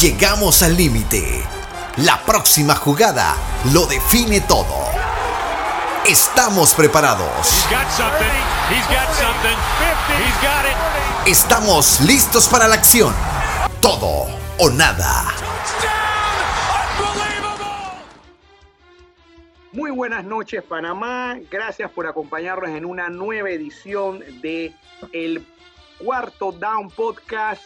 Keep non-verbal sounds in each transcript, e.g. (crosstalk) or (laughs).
Llegamos al límite. La próxima jugada lo define todo. Estamos preparados. Estamos listos para la acción. Todo o nada. Muy buenas noches Panamá, gracias por acompañarnos en una nueva edición de el cuarto Down Podcast.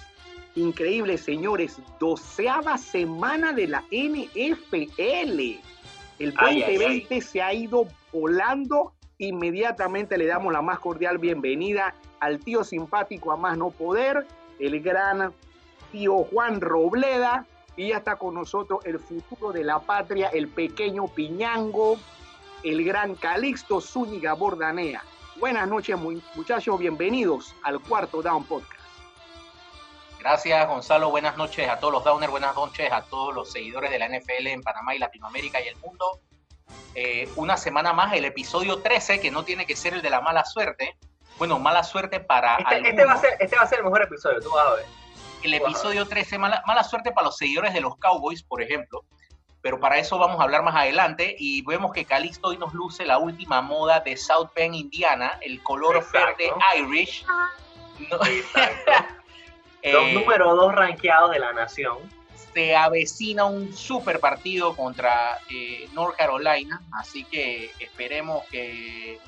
Increíble señores, doceava semana de la NFL. El 2020 se ha ido volando. Inmediatamente le damos la más cordial bienvenida al tío simpático a más no poder, el gran tío Juan Robleda, y ya está con nosotros el futuro de la patria, el pequeño Piñango, el gran Calixto Zúñiga Bordanea. Buenas noches, muchachos, bienvenidos al cuarto Down Podcast. Gracias, Gonzalo. Buenas noches a todos los Downers, buenas noches a todos los seguidores de la NFL en Panamá y Latinoamérica y el mundo. Eh, una semana más, el episodio 13, que no tiene que ser el de la mala suerte. Bueno, mala suerte para. Este, este va, a ser, este va a ser el mejor episodio, tú vas a ver el episodio 13, mala, mala suerte para los seguidores de los Cowboys, por ejemplo, pero para eso vamos a hablar más adelante y vemos que Calixto hoy nos luce la última moda de South Bend, Indiana, el color verde Irish. (laughs) Los eh, número dos rankeados de la nación. Se avecina un super partido contra eh, North Carolina, así que esperemos que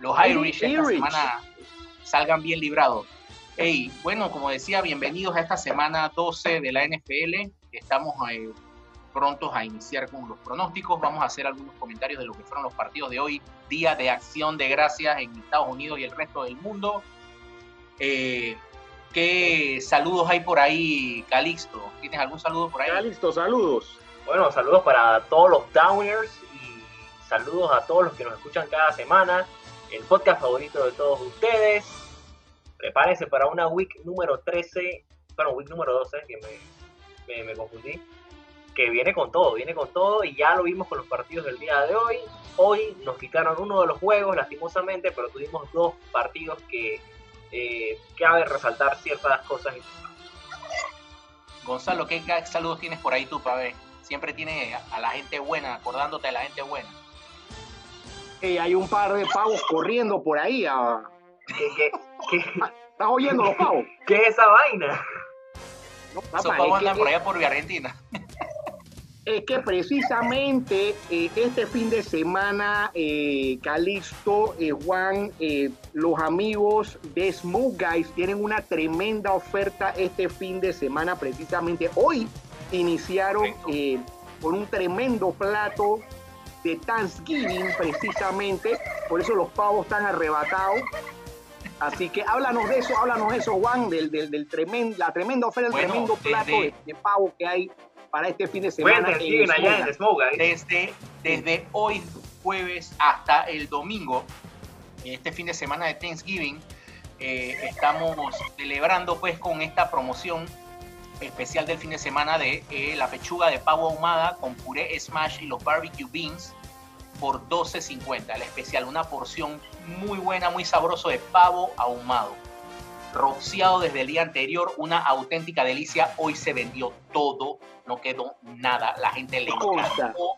los Irish esta semana salgan bien librados. Hey, bueno, como decía, bienvenidos a esta semana 12 de la NFL. Estamos eh, prontos a iniciar con los pronósticos. Vamos a hacer algunos comentarios de lo que fueron los partidos de hoy, Día de Acción de Gracias en Estados Unidos y el resto del mundo. Eh, ¿Qué saludos hay por ahí, Calixto? ¿Tienes algún saludo por ahí? Calixto, saludos. Bueno, saludos para todos los Downers y saludos a todos los que nos escuchan cada semana. El podcast favorito de todos ustedes prepárense para una week número 13, bueno, week número 12, que me, me, confundí, que viene con todo, viene con todo y ya lo vimos con los partidos del día de hoy. Hoy nos quitaron uno de los juegos, lastimosamente, pero tuvimos dos partidos que eh, cabe resaltar ciertas cosas. Gonzalo, ¿qué saludos tienes por ahí tú, para ver? Siempre tienes a la gente buena, acordándote de la gente buena. hay un par de pavos corriendo por ahí. A... ¿Qué, ¿Estás oyendo los pavos? ¿Qué es esa vaina? No, Esos pavos andan por allá por Argentina. Es que precisamente eh, este fin de semana, eh, Calixto, eh, Juan, eh, los amigos de Smoke Guys tienen una tremenda oferta este fin de semana. Precisamente hoy iniciaron con un tremendo plato de Thanksgiving, precisamente. Por eso los pavos están arrebatados. Así que háblanos de eso, háblanos de eso, Juan, del, del, del tremendo, la tremenda oferta, el tremendo plato de, pavo que hay para este fin de semana. en allá en desde, desde hoy jueves hasta el domingo, este fin de semana de Thanksgiving, eh, estamos celebrando pues con esta promoción especial del fin de semana de eh, la pechuga de pavo ahumada con puré smash y los barbecue beans por 12.50. El especial, una porción muy buena, muy sabroso de pavo ahumado. Rociado desde el día anterior, una auténtica delicia. Hoy se vendió todo, no quedó nada. La gente le encantó.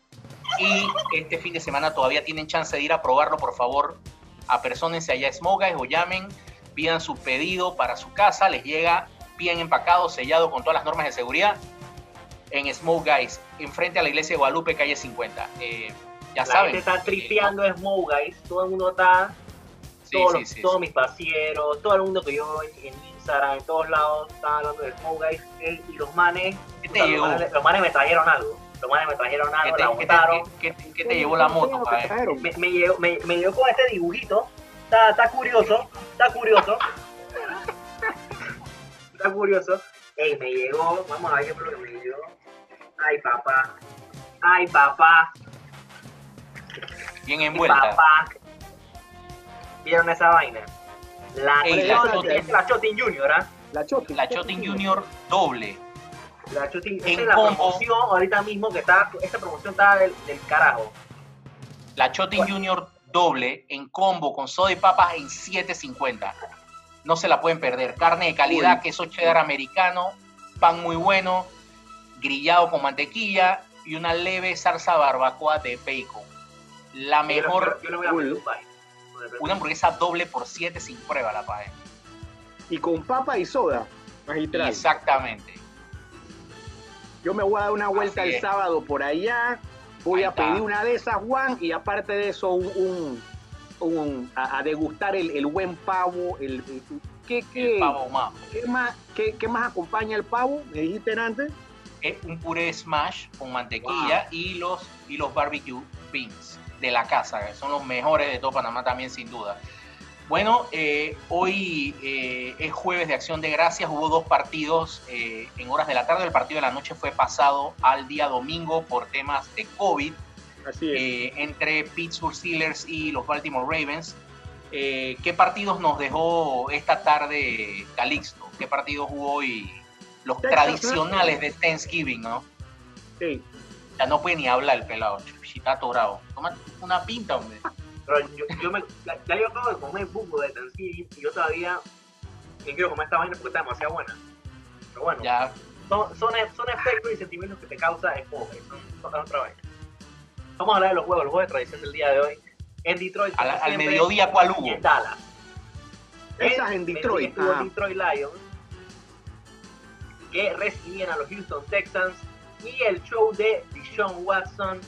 Y este fin de semana todavía tienen chance de ir a probarlo, por favor. Apersónense allá a Smogas o llamen, pidan su pedido para su casa, les llega bien empacado, sellado con todas las normas de seguridad en Smoke Guys, enfrente a la iglesia de Guadalupe, calle 50. Eh, ya la gente está tripeando es Smoke Guys, todo el mundo está, todos, mis pasieros, todo el mundo que yo en, Instagram, en todos lados, están hablando de Smoke Guys, y los manes, los, manes me trajeron algo. Los manes me trajeron algo, la botaron. ¿Qué, te, te llevó la moto? Me, me, llevó, me, me llevó con este dibujito. Está, está curioso, está curioso. está curioso. Ey, me llegó, vamos a ver qué es lo que me llegó. Ay, papá. Ay, papá bien envuelta. ¿Vieron esa vaina? La, Chotin, Junior, ¿ah? La Chotin. La Chotin Junior doble. La Chotin, esa es la promoción ahorita mismo que está, esta promoción está del, carajo. La Chotin Junior doble en combo con soda y papas en 7.50. no se la pueden perder. Carne de calidad, queso cheddar americano, pan muy bueno, grillado con mantequilla y una leve salsa barbacoa de bacon. La mejor, Yo, yo le voy a. una hamburguesa doble por 7 sin prueba la pagué. Y con papa y soda, magistral. Exactamente. Yo me voy a dar una vuelta Así el es. sábado por allá. Voy a pedir una de esas, Juan, y aparte de eso, un, un- un- a, a degustar el, el buen pavo. El, el- ¿qué, qué, El pavo qué más, qué, qué más acompaña el pavo? Me dijiste antes. Es un puré smash con mantequilla y los y los barbecue beans de la casa, son los mejores de todo Panamá también sin duda. Bueno, eh, hoy eh, es jueves de Acción de Gracias, hubo dos partidos eh, en horas de la tarde, el partido de la noche fue pasado al día domingo por temas de COVID Así es. entre Pittsburgh Steelers y los Baltimore Ravens. ¿Qué partidos nos dejó esta tarde Calixto? ¿Qué partidos hubo hoy? Los Texas, tradicionales de Thanksgiving, ¿no? Sí. Ya no puede ni hablar el pelado, si está atorado. Toma una pinta, hombre. Pero yo, yo me, ya, yo acabo de comer buco de Thanksgiving y yo todavía no quiero comer esta vaina porque está demasiado buena. Pero bueno, Ya, son, son, son efectos y sentimientos que te causa el pobre, son, son otra vaina. Vamos a hablar de los juegos, los juegos de tradición del día de hoy. En Detroit, al, mediodía, ¿cuál hubo? en Dallas. Esas en Detroit. Estuvo Ajá. Detroit Lions, que recibían a los Houston Texans, y el show de Deshaun Watson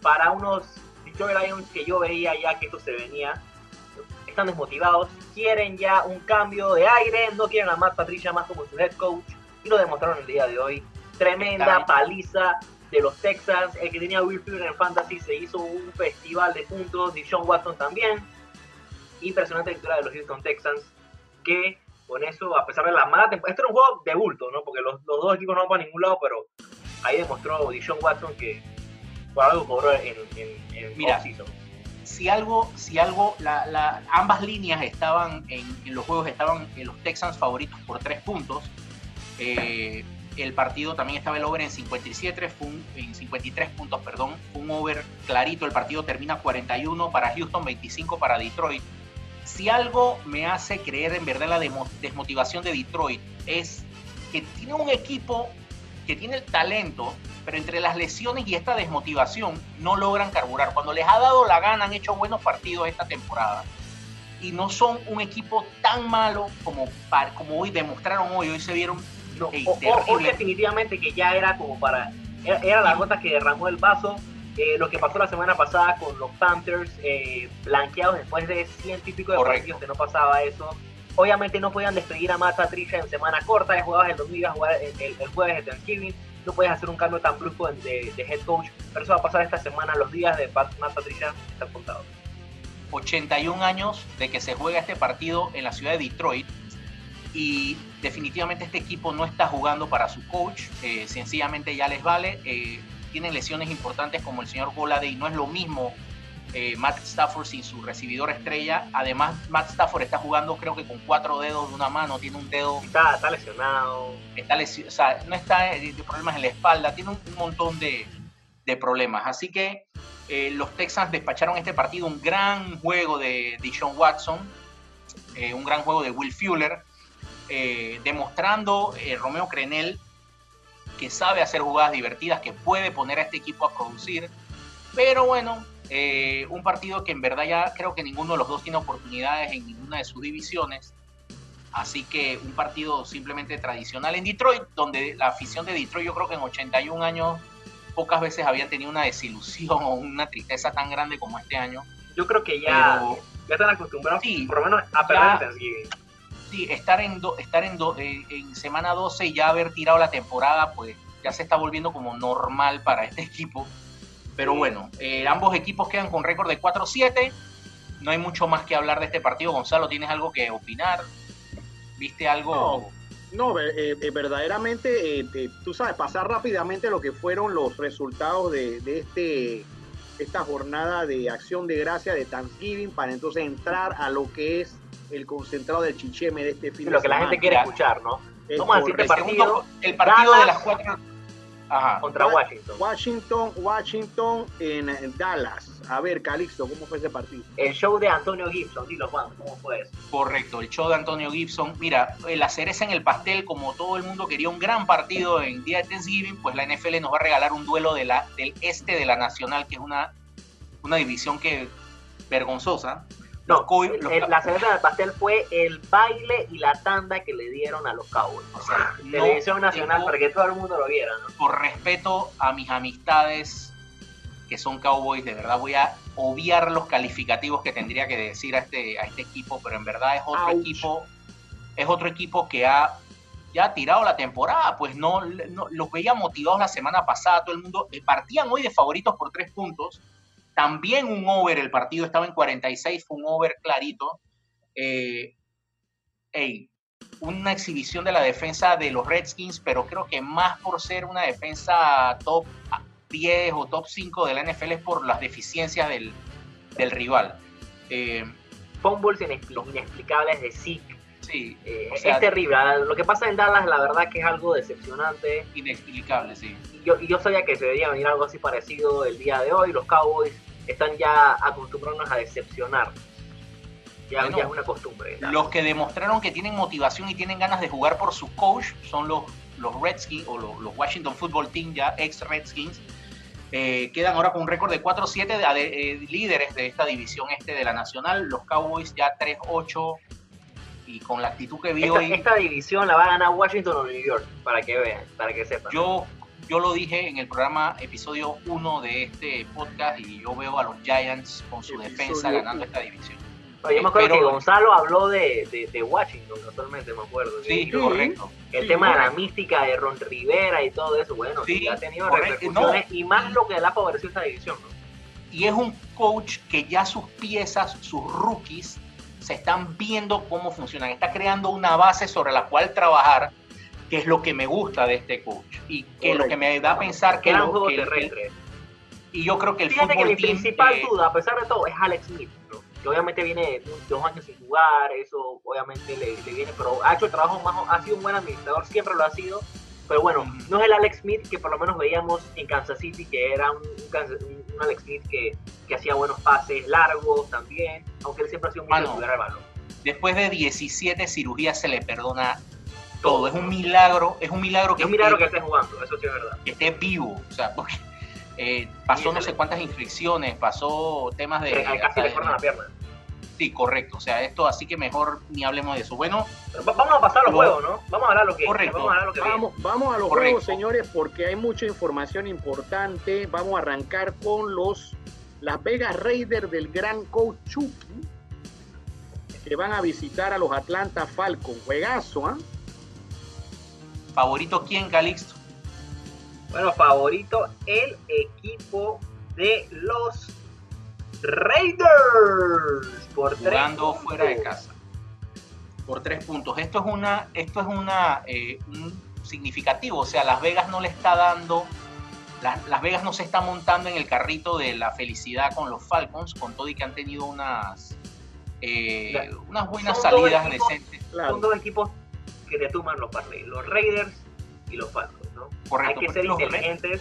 para unos Detroit Lions que yo veía ya que esto se venía. Están desmotivados, quieren ya un cambio de aire, no quieren a Matt Patricia más como su head coach, y lo demostraron el día de hoy. Tremenda paliza de los Texans, el que tenía Will Fuller en Fantasy se hizo un festival de puntos, Deshaun Watson también. Impresionante victoria de los Houston Texans, que con eso, a pesar de la mala temporada, esto era un juego de bulto, ¿no? Porque los, los dos equipos no van para ningún lado, pero ahí demostró Deshaun Watson que por algo cobró en, en, en Mira. off-season. si algo, si algo, la, la- ambas líneas estaban en, en los juegos, estaban en los Texans favoritos por tres puntos. Eh, el partido también estaba el over en 57, fue un- en 53 puntos, perdón, fue un over clarito. El partido termina 41 para Houston, 25 para Detroit. Si algo me hace creer en verdad la desmotivación de Detroit es que tiene un equipo que tiene el talento, pero entre las lesiones y esta desmotivación no logran carburar. Cuando les ha dado la gana han hecho buenos partidos esta temporada. Y no son un equipo tan malo como, como hoy demostraron hoy. Hoy se vieron No, Ey, o- o- terrible. hoy definitivamente que ya era como para. Era, era la gota que derramó el vaso. Eh, lo que pasó la semana pasada con los Panthers, eh, blanqueados después de ciento y pico de Correcto. partidos que no pasaba eso. Obviamente no podían despedir a Matt Patricia en semana corta, ya jugabas el domingo, jugar el, el- el jueves de Thanksgiving, no puedes hacer un cambio tan brusco de, de- head coach, pero eso va a pasar esta semana, los días de Matt Patricia están contados. 81 años de que se juega este partido en la ciudad de Detroit y definitivamente este equipo no está jugando para su coach, eh, sencillamente ya les vale, eh, tienen lesiones importantes como el señor Goladay, no es lo mismo eh, Matt Stafford sin su recibidor estrella, además Matt Stafford está jugando creo que con cuatro dedos de una mano, tiene un dedo Está, está lesionado, está lesi- o sea, no está de, de problemas en la espalda, tiene un, un montón de, de problemas. Así que eh, los Texans despacharon este partido, un gran juego de Deshaun Watson, eh, un gran juego de Will Fuller, eh, demostrando eh, Romeo Crenel que sabe hacer jugadas divertidas, que puede poner a este equipo a producir. Pero bueno, eh, un partido que en verdad ya creo que ninguno de los dos tiene oportunidades en ninguna de sus divisiones. Así que un partido simplemente tradicional en Detroit, donde la afición de Detroit yo creo que en 81 años pocas veces habían tenido una desilusión o una tristeza tan grande como este año. yo creo que ya, Pero ya están acostumbrados Sí, por lo menos a perder Thanksgiving. sí, estar en, do- estar en, do- eh, en semana 12 y ya haber tirado la temporada, pues ya se está volviendo como normal para este (laughs) equipo. Pero bueno, eh, ambos equipos quedan con récord de 4-7. No hay mucho más que hablar de este partido. Gonzalo, ¿tienes algo que opinar? ¿Viste algo? No, ver- eh, eh, verdaderamente, eh, eh, tú sabes, pasar rápidamente lo que fueron los resultados de, de este esta jornada de acción de gracia de Thanksgiving para entonces entrar a lo que es el concentrado del chicheme de este fin lo de que la semana. gente quiere escuchar, ¿no? Es Vamos a decir que El, partido, el partido de las cuatro. Contra Washington. Washington, Washington en Dallas. A ver, Calixto, ¿cómo fue ese partido? El show de Antonio Gibson, dilo Juan, ¿cómo fue eso? Correcto, el show de Antonio Gibson. Mira, la cereza en el pastel, como todo el mundo quería un gran partido en día de Thanksgiving, pues la NFL nos va a regalar un duelo de la, del este de la Nacional, que es una, una división que vergonzosa. No, la cereza del pastel fue el baile y la tanda que le dieron a los Cowboys. O sea, televisión nacional para que todo el mundo lo viera, ¿no? Por respeto a mis amistades que son Cowboys, de verdad voy a obviar los calificativos que tendría que decir a este, a este equipo, pero en verdad es otro equipo, es otro equipo que ha ya ha tirado la temporada, pues no, los veía motivados la semana pasada, todo el mundo eh, partían hoy de favoritos por tres puntos también un over, el partido estaba en 46, fue un over clarito. Eh, una exhibición de la defensa de los Redskins, pero creo que más por ser una defensa top 10 o top 5 de la NFL es por las deficiencias del, rival. Eh, Fumbles inexplicables de Zeke. Sí, eh, es terrible. Lo que pasa en Dallas, la verdad que es algo decepcionante. Inexplicable, sí. Yo, yo sabía que se debería venir algo así parecido el día de hoy. Los Cowboys están ya acostumbrados a decepcionar. Ya, es una costumbre. Los que demostraron que tienen motivación y tienen ganas de jugar por su coach son los, los Redskins o los, Washington Football Team, ya ex Redskins. Eh, quedan ahora con un récord de 4-7 de, eh, líderes de esta división este de la Nacional. Los Cowboys ya 3-8 y con la actitud que vi hoy. Esta división la va a ganar Washington o New York, para que vean, para que sepan. Yo yo lo dije en el programa episodio 1 de este podcast y yo veo a los Giants con su defensa ganando esta división. yo me acuerdo que Gonzalo habló de, de, Washington, actualmente me acuerdo. Sí, correcto. El tema de la mística de Ron Rivera y todo eso, bueno, sí, ha tenido repercusiones y más lo que le ha favorecido esta división. Y es un coach que ya sus piezas, sus rookies, se están viendo cómo funcionan. Está creando una base sobre la cual trabajar que es lo que me gusta de este coach y que es lo que me da a pensar que, lo, que y yo creo que el Fíjate que mi principal duda, a pesar de todo, es Alex Smith, que obviamente viene dos años sin jugar, eso obviamente le, viene, pero ha hecho el trabajo más, ha sido un buen administrador, siempre lo ha sido, pero bueno, no es el Alex Smith que por lo menos veíamos en Kansas City, que era un, Alex Smith que, que, hacía buenos pases largos también, aunque él siempre ha sido muy bueno, al balón. Después de 17 cirugías se le perdona todo. Es un milagro, es un milagro que, es un milagro que esté jugando, eso sí es verdad. Que esté vivo, o sea, porque eh, pasó no sé cuántas infecciones, pasó temas de... casi le cortan la pierna. Sí, correcto. O sea, esto así que mejor ni hablemos de eso. Bueno, vamos a pasar a los juegos, ¿no? Vamos a hablar lo que correcto. Vamos a, lo que vamos, vamos a los juegos, señores, porque hay mucha información importante. Vamos a arrancar con los Las Vegas Raiders del gran coach Chucky, que van a visitar a los Atlanta Falcons. Juegazo, ¿ah? ¿Favorito quién, Calixto? Bueno, favorito el equipo de los Raiders por Jugando fuera de casa. Por tres puntos. Esto es una, esto es una eh, un significativo. O sea, Las Vegas no le está dando. Las Vegas no se está montando en el carrito de la felicidad con los Falcons, con todo y que han tenido unas, eh, unas buenas salidas decentes. Son dos equipos que te tumban los partidos, los Raiders y los Falcons, ¿no? Correcto, Hay que ser inteligentes.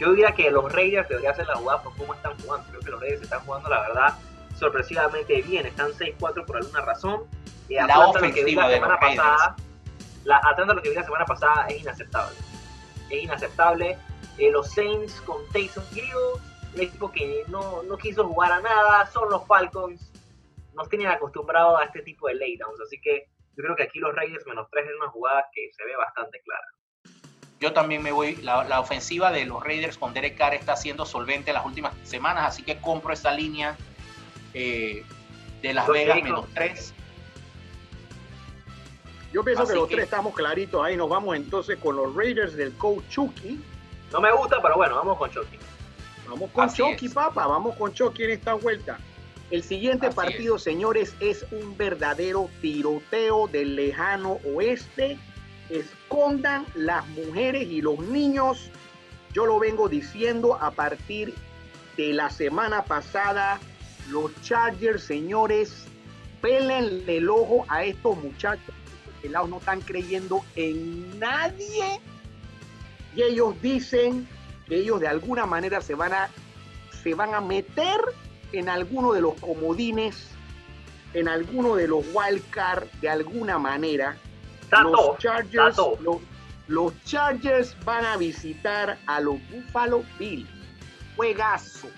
Yo diría que los Raiders deberían hacer la jugada por cómo están jugando. Creo que los Raiders están jugando, la verdad, sorpresivamente bien. Están 6-4 por alguna razón. Y la ofensiva lo que vi la semana pasada, la, Atlanta lo que vi la semana pasada es inaceptable. Es inaceptable. Eh, los Saints con Taysom Hill, un equipo que no, no quiso jugar a nada, son los Falcons. Nos tienen acostumbrados a este tipo de laydowns, así que yo creo que aquí los Raiders menos tres es una jugada que se ve bastante clara. Yo también me voy, la, ofensiva de los Raiders con Derek Carr está siendo solvente las últimas semanas, así que compro esa línea eh, de Las Vegas menos tres. Yo pienso que los tres estamos claritos ahí. Nos vamos entonces con los Raiders del coach Chucky. No me gusta, pero bueno, vamos con Chucky. Vamos con Chucky, papá. Vamos con Chucky en esta vuelta. El siguiente partido, señores, es un verdadero tiroteo del lejano oeste. Escondan las mujeres y los niños. Yo lo vengo diciendo a partir de la semana pasada. Los Chargers, señores, pélenle el ojo a estos muchachos. Los pelados no están creyendo en nadie. Y ellos dicen que ellos de alguna manera se van a, se van a meter en alguno de los comodines, en alguno de los wild card de alguna manera. Tato, los Chargers, los, los Chargers van a visitar a los Buffalo Bills. Juegazo.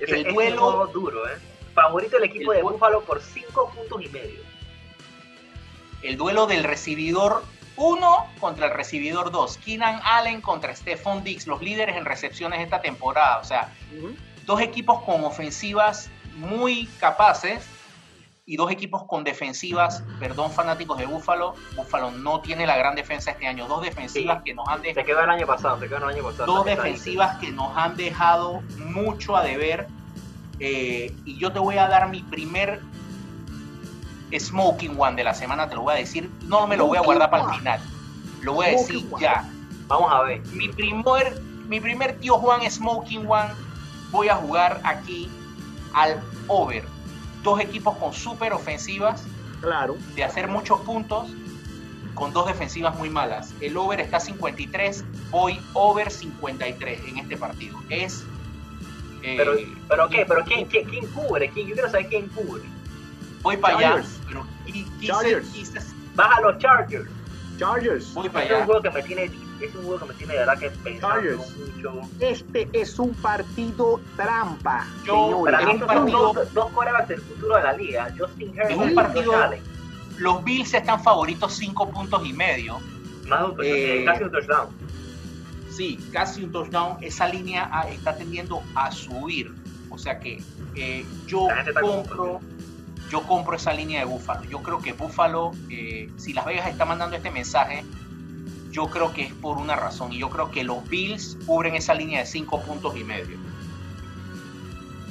Ese, El es duelo- duro, ¿eh? Favorito el equipo El de Buffalo por 5 puntos y medio. El duelo del recibidor 1 contra el recibidor 2. Keenan Allen contra Stephon Diggs, los líderes en recepciones esta temporada. O sea. Dos equipos con ofensivas muy capaces y dos equipos con defensivas, perdón fanáticos de Búfalo, Búfalo no tiene la gran defensa este año, dos defensivas Sí. que nos han Se dejado, quedó el año pasado, se quedó el año pasado. dos defensivas que nos han dejado mucho a deber eh, y yo te voy a dar mi primer smoking one de la semana, te lo voy a decir, no me lo voy a guardar para el final, lo voy a decir one. ya. Vamos a ver. mi primer, mi primer tío Juan Smoking One, voy a jugar aquí al over. Dos equipos con súper ofensivas, Claro. de hacer muchos puntos, con dos defensivas muy malas. El over está 53, voy over 53 en este partido. Es. eh, Pero, pero qué, pero quién, quién, quién cubre, ¿Quién? yo quiero saber quién cubre. voy para allá, pero qui- quise- Chargers. quise- Baja los Chargers. Chargers. voy para Es un allá. juego que me tiene, es un juego que me tiene de verdad que pensando mucho. Este es un partido trampa, Yo-. Para mí partido- dos, dos corebacks del futuro de la liga, Justin Herbert Es un partido-. Los Bills están favoritos 5 puntos y medio. Más de un touchdown, Eh, casi un touchdown. Sí, casi un touchdown. Esa línea ah, está tendiendo a subir. O sea que eh, yo compro, yo compro esa línea de Búfalo. Yo creo que Búfalo, eh, si Las Vegas está mandando este mensaje, yo creo que es por una razón. Y yo creo que los Bills cubren esa línea de 5 puntos y medio.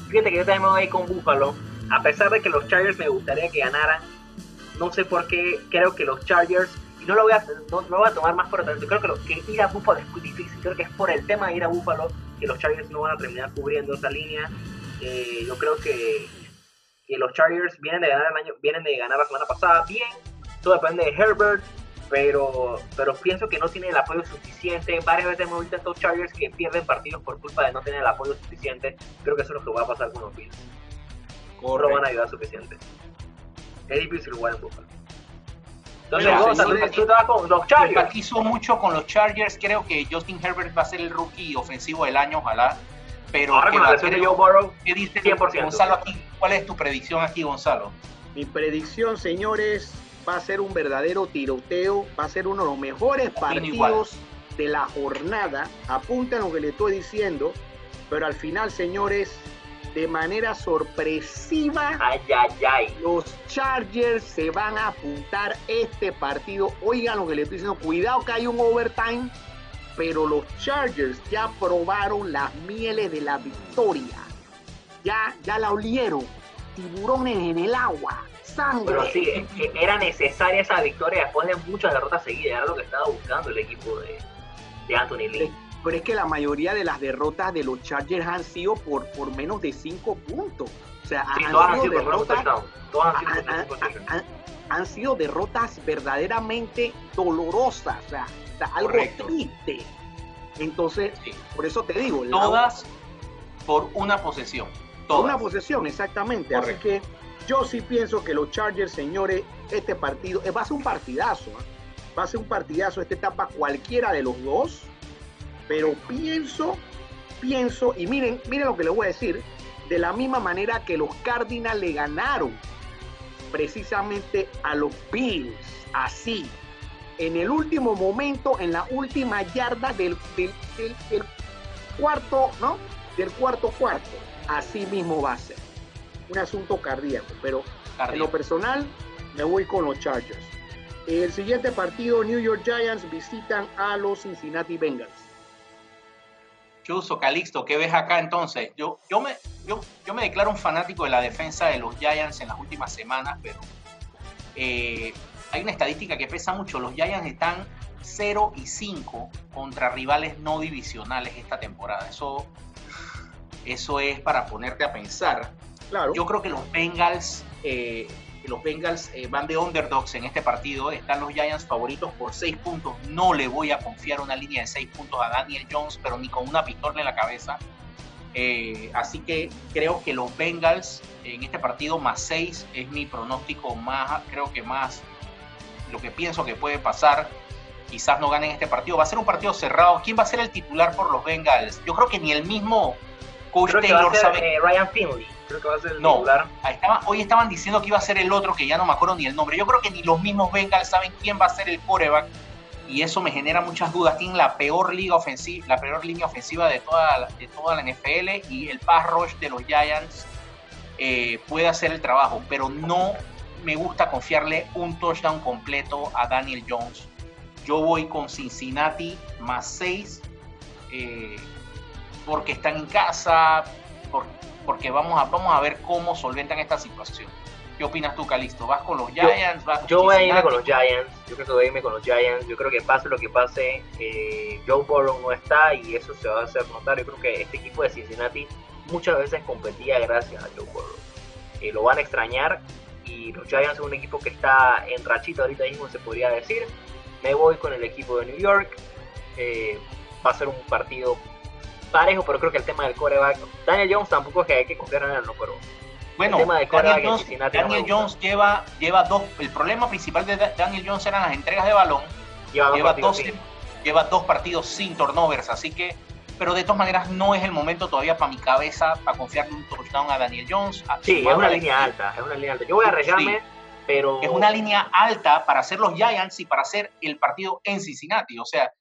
Fíjate que yo también me voy con Buffalo. A pesar de que los Chargers me gustaría que ganaran, no sé por qué creo que los Chargers, y no lo voy a, no, no voy a tomar más por atrás, creo que ir a Buffalo es muy difícil. Creo que es por el tema de ir a Buffalo que los Chargers no van a terminar cubriendo esa línea. Eh, yo creo que, que los Chargers vienen de ganar el año, vienen de ganar la semana pasada bien. Todo depende de Herbert, pero, pero pienso que no tiene el apoyo suficiente. Varias veces hemos visto a estos Chargers que pierden partidos por culpa de no tener el apoyo suficiente. Creo que eso es lo que va a pasar con los Bills. No lo van a ayudar suficiente. Es difícil jugar en Buffalo. Entonces, Mira, señores, tú vas con los Chargers. Empatizo mucho con los Chargers. Creo que Justin Herbert va a ser el rookie ofensivo del año, ojalá. Pero Ahora que con la va- lesión de creo- Joe Burrow, ¿Qué dice 100%. Gonzalo aquí? ¿Cuál es tu predicción aquí, Gonzalo? Mi predicción, señores, va a ser un verdadero tiroteo, va a ser uno de los mejores partidos de la jornada. Apunten lo que le estoy diciendo, pero al final, señores, de manera sorpresiva, ay, ay, ay. los Chargers se van a apuntar este partido. Oigan lo que le estoy diciendo, cuidado que hay un overtime, pero los Chargers ya probaron las mieles de la victoria. Ya, ya la olieron. Tiburones en el agua, sangre. Pero sí, era necesaria esa victoria después de muchas derrotas seguidas. Era lo que estaba buscando el equipo de, de Anthony Lee. Pero es que la mayoría de las derrotas de los Chargers han sido por, por menos de 5 puntos. O sea, Sí, han, todas han sido derrotas. Todas han sido han- un han- sido derrotas verdaderamente dolorosas. O sea, o sea, algo Correcto. triste. Entonces, Sí. por eso te digo, la- Todas por una posesión. por una Todas. posesión, exactamente. Correcto. Así que yo sí pienso que los Chargers, señores, este partido eh, va a ser un partidazo. ¿ah? Va a ser un partidazo esta etapa cualquiera de los dos. Pero pienso, pienso, y miren, miren lo que les voy a decir, de la misma manera que los Cardinals le ganaron precisamente a los Bills, así, en el último momento, en la última yarda del, del- cuarto, ¿no? Del cuarto cuarto. Así mismo va a ser. Un asunto cardíaco, pero en lo personal me voy con los Chargers. El siguiente partido, New York Giants visitan a los Cincinnati Bengals. Chuso, Calixto, ¿qué ves acá entonces? Yo, yo, me, yo, yo me declaro un fanático de la defensa de los Giants en las últimas semanas, pero eh, hay una estadística que pesa mucho. Los Giants están 0 y 5 contra rivales no divisionales esta temporada. Eso, eso es para ponerte a pensar. Claro. Yo creo que los Bengals eh, los Bengals eh, van de underdogs en este partido. Están los Giants favoritos por 6 puntos. No le voy a confiar una línea de 6 puntos a Daniel Jones, pero ni con una pistola en la cabeza. Eh, así que creo que los Bengals en este partido más 6 es mi pronóstico más, creo que más lo que pienso que puede pasar. Quizás no ganen este partido. Va a ser un partido cerrado. ¿Quién va a ser el titular por los Bengals? Yo creo que ni el mismo coach Taylor sabe. Eh, Ryan Finley. Creo que va a ser el No, estaba- hoy estaban diciendo que iba a ser el otro, que ya no me acuerdo ni el nombre. Yo creo que ni los mismos Bengals saben quién va a ser el quarterback y eso me genera muchas dudas. Tienen la peor liga ofensiva, la peor línea ofensiva de toda, la- de toda la NFL y el pass rush de los Giants eh, puede hacer el trabajo, pero no me gusta confiarle un touchdown completo a Daniel Jones. Yo voy con Cincinnati más 6 porque están en casa, por- porque vamos a, vamos a ver cómo solventan esta situación. ¿Qué opinas tú, Calisto? ¿Vas con los Yo- Giants? ¿Vas con Yo voy a irme con los Giants. Yo creo que voy a irme con los Giants. Yo creo que pase lo que pase, eh, Joe Burrow no está y eso se va a hacer notar. Yo creo que este equipo de Cincinnati muchas veces competía gracias a Joe Burrow. Eh, lo van a extrañar y los Giants son un equipo que está en rachita ahorita mismo, se podría decir. Me voy con el equipo de New York. Eh, va a ser un partido parejo, pero creo que el tema del coreback. Daniel Jones tampoco es que hay que confiar en él, ¿no? Pero Bueno, El tema de quarterback Daniel Jones, no Daniel gusta. Jones lleva, lleva dos. El problema principal de Da- Daniel Jones eran las entregas de balón. lleva dos Lleva partidos dos, sin- lleva dos partidos sin turnovers, así que. Pero de todas maneras, no es el momento todavía para mi cabeza para confiarle un touchdown a Daniel Jones. A- Sí, es una línea alta, es una línea alta. Yo voy a arriesgarme, pero Es una línea alta para hacer los Giants y para hacer el partido en Cincinnati. O sea,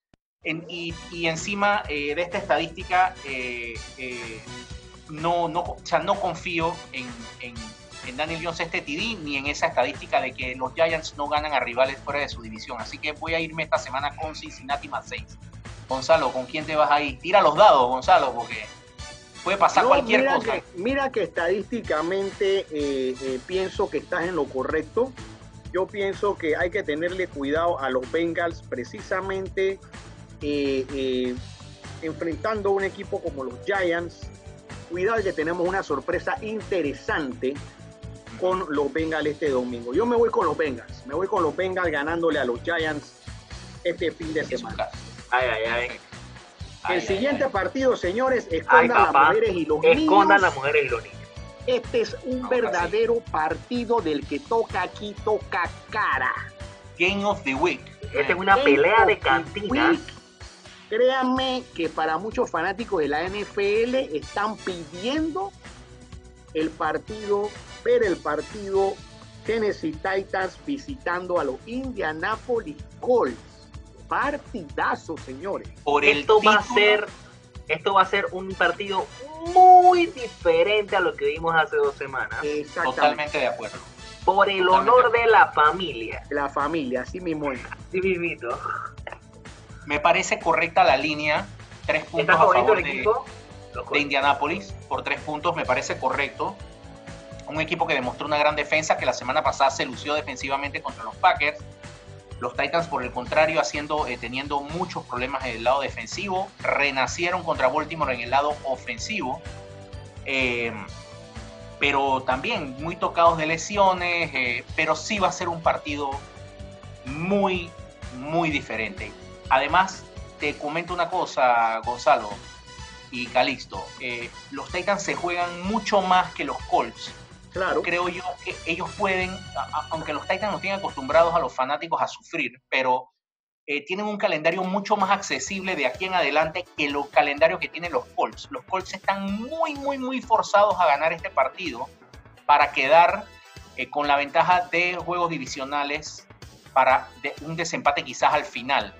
en- y, y encima eh, de esta estadística, eh, eh, no, no, o sea, no confío en, en- en Daniel Jones este TD ni en esa estadística de que los Giants no ganan a rivales fuera de su división. Así que voy a irme esta semana con Cincinnati más 6. Gonzalo, ¿con quién te vas a ir? Tira los dados, Gonzalo, porque puede pasar No, cualquier mira cosa. Que, mira que estadísticamente pienso que estás en lo correcto. Yo pienso que hay que tenerle cuidado a los Bengals precisamente eh, eh, enfrentando un equipo como los Giants. Cuidado que tenemos una sorpresa interesante con los Bengals este domingo. Yo me voy con los Bengals. Me voy con los Bengals ganándole a los Giants este fin de semana. Ay, ay, ay. Ay, El ay, siguiente ay. partido, señores, Ay, escondan las papá. mujeres y los Escondan niños. las mujeres y los niños. Este es un sí. verdadero partido del que toca aquí, toca cara. Game of the Week. Esta es una Game pelea de of the cantina. week. Créanme que para muchos fanáticos de la NFL están pidiendo el partido, ver el partido Tennessee Titans visitando a los Indianapolis Colts. Partidazo, señores. Por el Esto va a ser, esto va a ser un partido muy diferente a lo que vimos hace dos semanas. Exactamente. Totalmente de acuerdo. Por el Totalmente. honor de la familia. La familia, así mismo es. Sí, mismito. Me parece correcta la línea. Tres puntos ¿Está a favor el de, de. Indianápolis. Por tres puntos me parece correcto. Un equipo que demostró una gran defensa que la semana pasada se lució defensivamente contra los Packers. Los Titans, por el contrario, haciendo, eh, teniendo muchos problemas en el lado defensivo, renacieron contra Baltimore en el lado ofensivo. Eh, pero también muy tocados de lesiones, eh, pero sí va a ser un partido muy, muy diferente. Además, te comento una cosa, Gonzalo y Calixto. eh, los Titans se juegan mucho más que los Colts. Claro. Creo yo que ellos pueden, aunque los Titans nos tienen acostumbrados a los fanáticos a sufrir, pero eh, tienen un calendario mucho más accesible de aquí en adelante que los calendarios que tienen los Colts. Los Colts están muy, muy, muy forzados a ganar este partido para quedar eh, con la ventaja de juegos divisionales para de- un desempate quizás al final.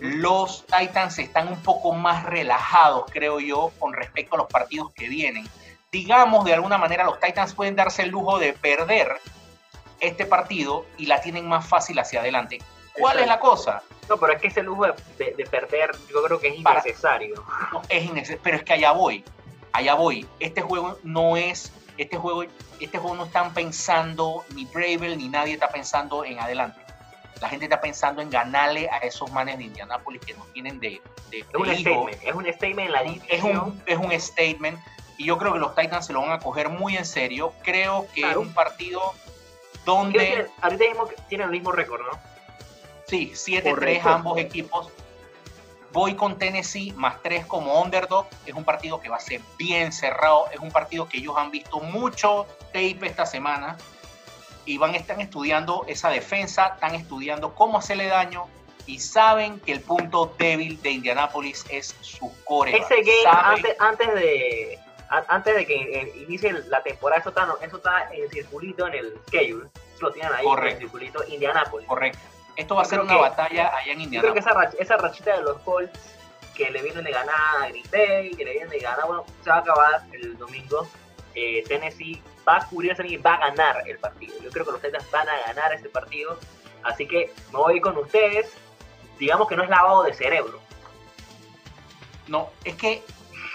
Los Titans están un poco más relajados, creo yo, con respecto a los partidos que vienen. Digamos, de alguna manera, los Titans pueden darse el lujo de perder este partido y la tienen más fácil hacia adelante. ¿Cuál es la cosa? No, pero es que ese lujo de, de- de perder, yo creo que es Para- innecesario. No, es innecesario, pero es que allá voy, allá voy. Este juego no es, este juego, este juego no están pensando ni Bravel ni nadie está pensando en adelante. La gente está pensando en ganarle a esos manes de Indianapolis que nos tienen de, de, Es un de statement, es un statement en la es un, es un statement y yo creo que los Titans se lo van a coger muy en serio. Creo que Claro. es un partido donde... Ahorita mismo tienen el mismo récord, ¿no? Sí, 7-3 ambos equipos. Voy con Tennessee más 3 como underdog. Es un partido que va a ser bien cerrado. Es un partido que ellos han visto mucho tape esta semana. Y van, están estudiando esa defensa, están estudiando cómo hacerle daño. Y saben que el punto débil de Indianapolis es su core. Ese game, antes, de, antes de que eh, inicie la temporada, eso está, eso está en circulito en el schedule. Lo tienen ahí en el circulito Indianapolis. Correcto. Esto va a ser una batalla allá en Indiana. Creo que esa, esa rachita de los Colts que le vienen de ganar a Green Bay, que le vienen de ganar, bueno, se va a acabar el domingo. Eh, Tennessee va a cubrir y va a ganar el partido. Yo creo que los Titans van a ganar ese partido. Así que me voy con ustedes. Digamos que no es lavado de cerebro. No, es que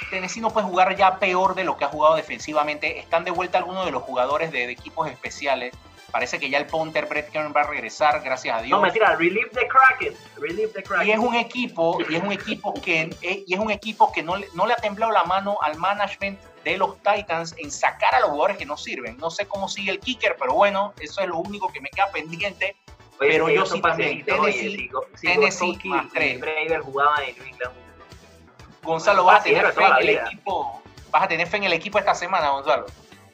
Tennessee no puede jugar ya peor de lo que ha jugado defensivamente. Están de vuelta algunos de los jugadores de equipos especiales Parece que ya el punter Brett Kern va a regresar, gracias a Dios. No, mentira, relieve the Kraken. Relieve the Kraken. Y es un equipo, y es un equipo que, eh, y es un equipo que no, no le ha temblado la mano al management de los Titans en sacar a los jugadores que no sirven. No sé cómo sigue el kicker, pero bueno, eso es lo único que me queda pendiente. pero yo sí también. Tennessee, Tennessee más tres. jugaba en New England. Gonzalo, vas a tener fe en el equipo. Vas a tener fe en el equipo esta semana, Gonzalo.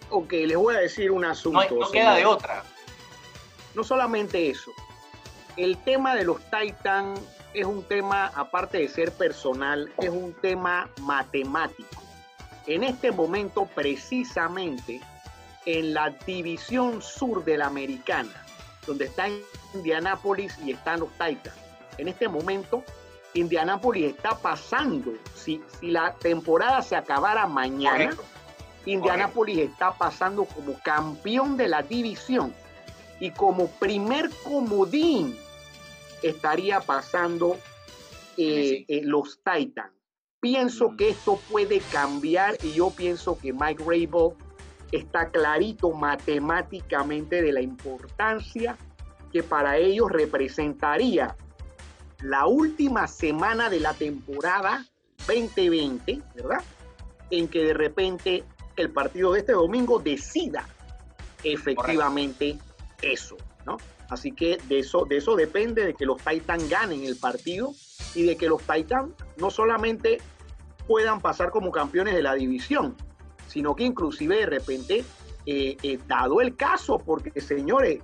Ok, les voy a decir un asunto. No, queda de otra. No solamente eso. El tema de los Titans es un tema, aparte de ser personal, es un tema matemático. En este momento, precisamente, en la división sur de la americana, donde está Indianápolis y están los Titans, en este momento, Indianápolis está pasando. Si, si la temporada se acabara mañana, Indianapolis está pasando como campeón de la división y como primer comodín estaría pasando eh, eh, los Titans. Pienso mm. que esto puede cambiar y yo pienso que Mike Rabel está clarito matemáticamente de la importancia que para ellos representaría la última semana de la temporada 2020, ¿verdad? En que de repente el partido de este domingo decida efectivamente eso, ¿no? Así que de eso, de eso depende de que los Titans ganen el partido y de que los Titans no solamente puedan pasar como campeones de la división, sino que inclusive de repente, eh, eh, dado el caso, porque señores,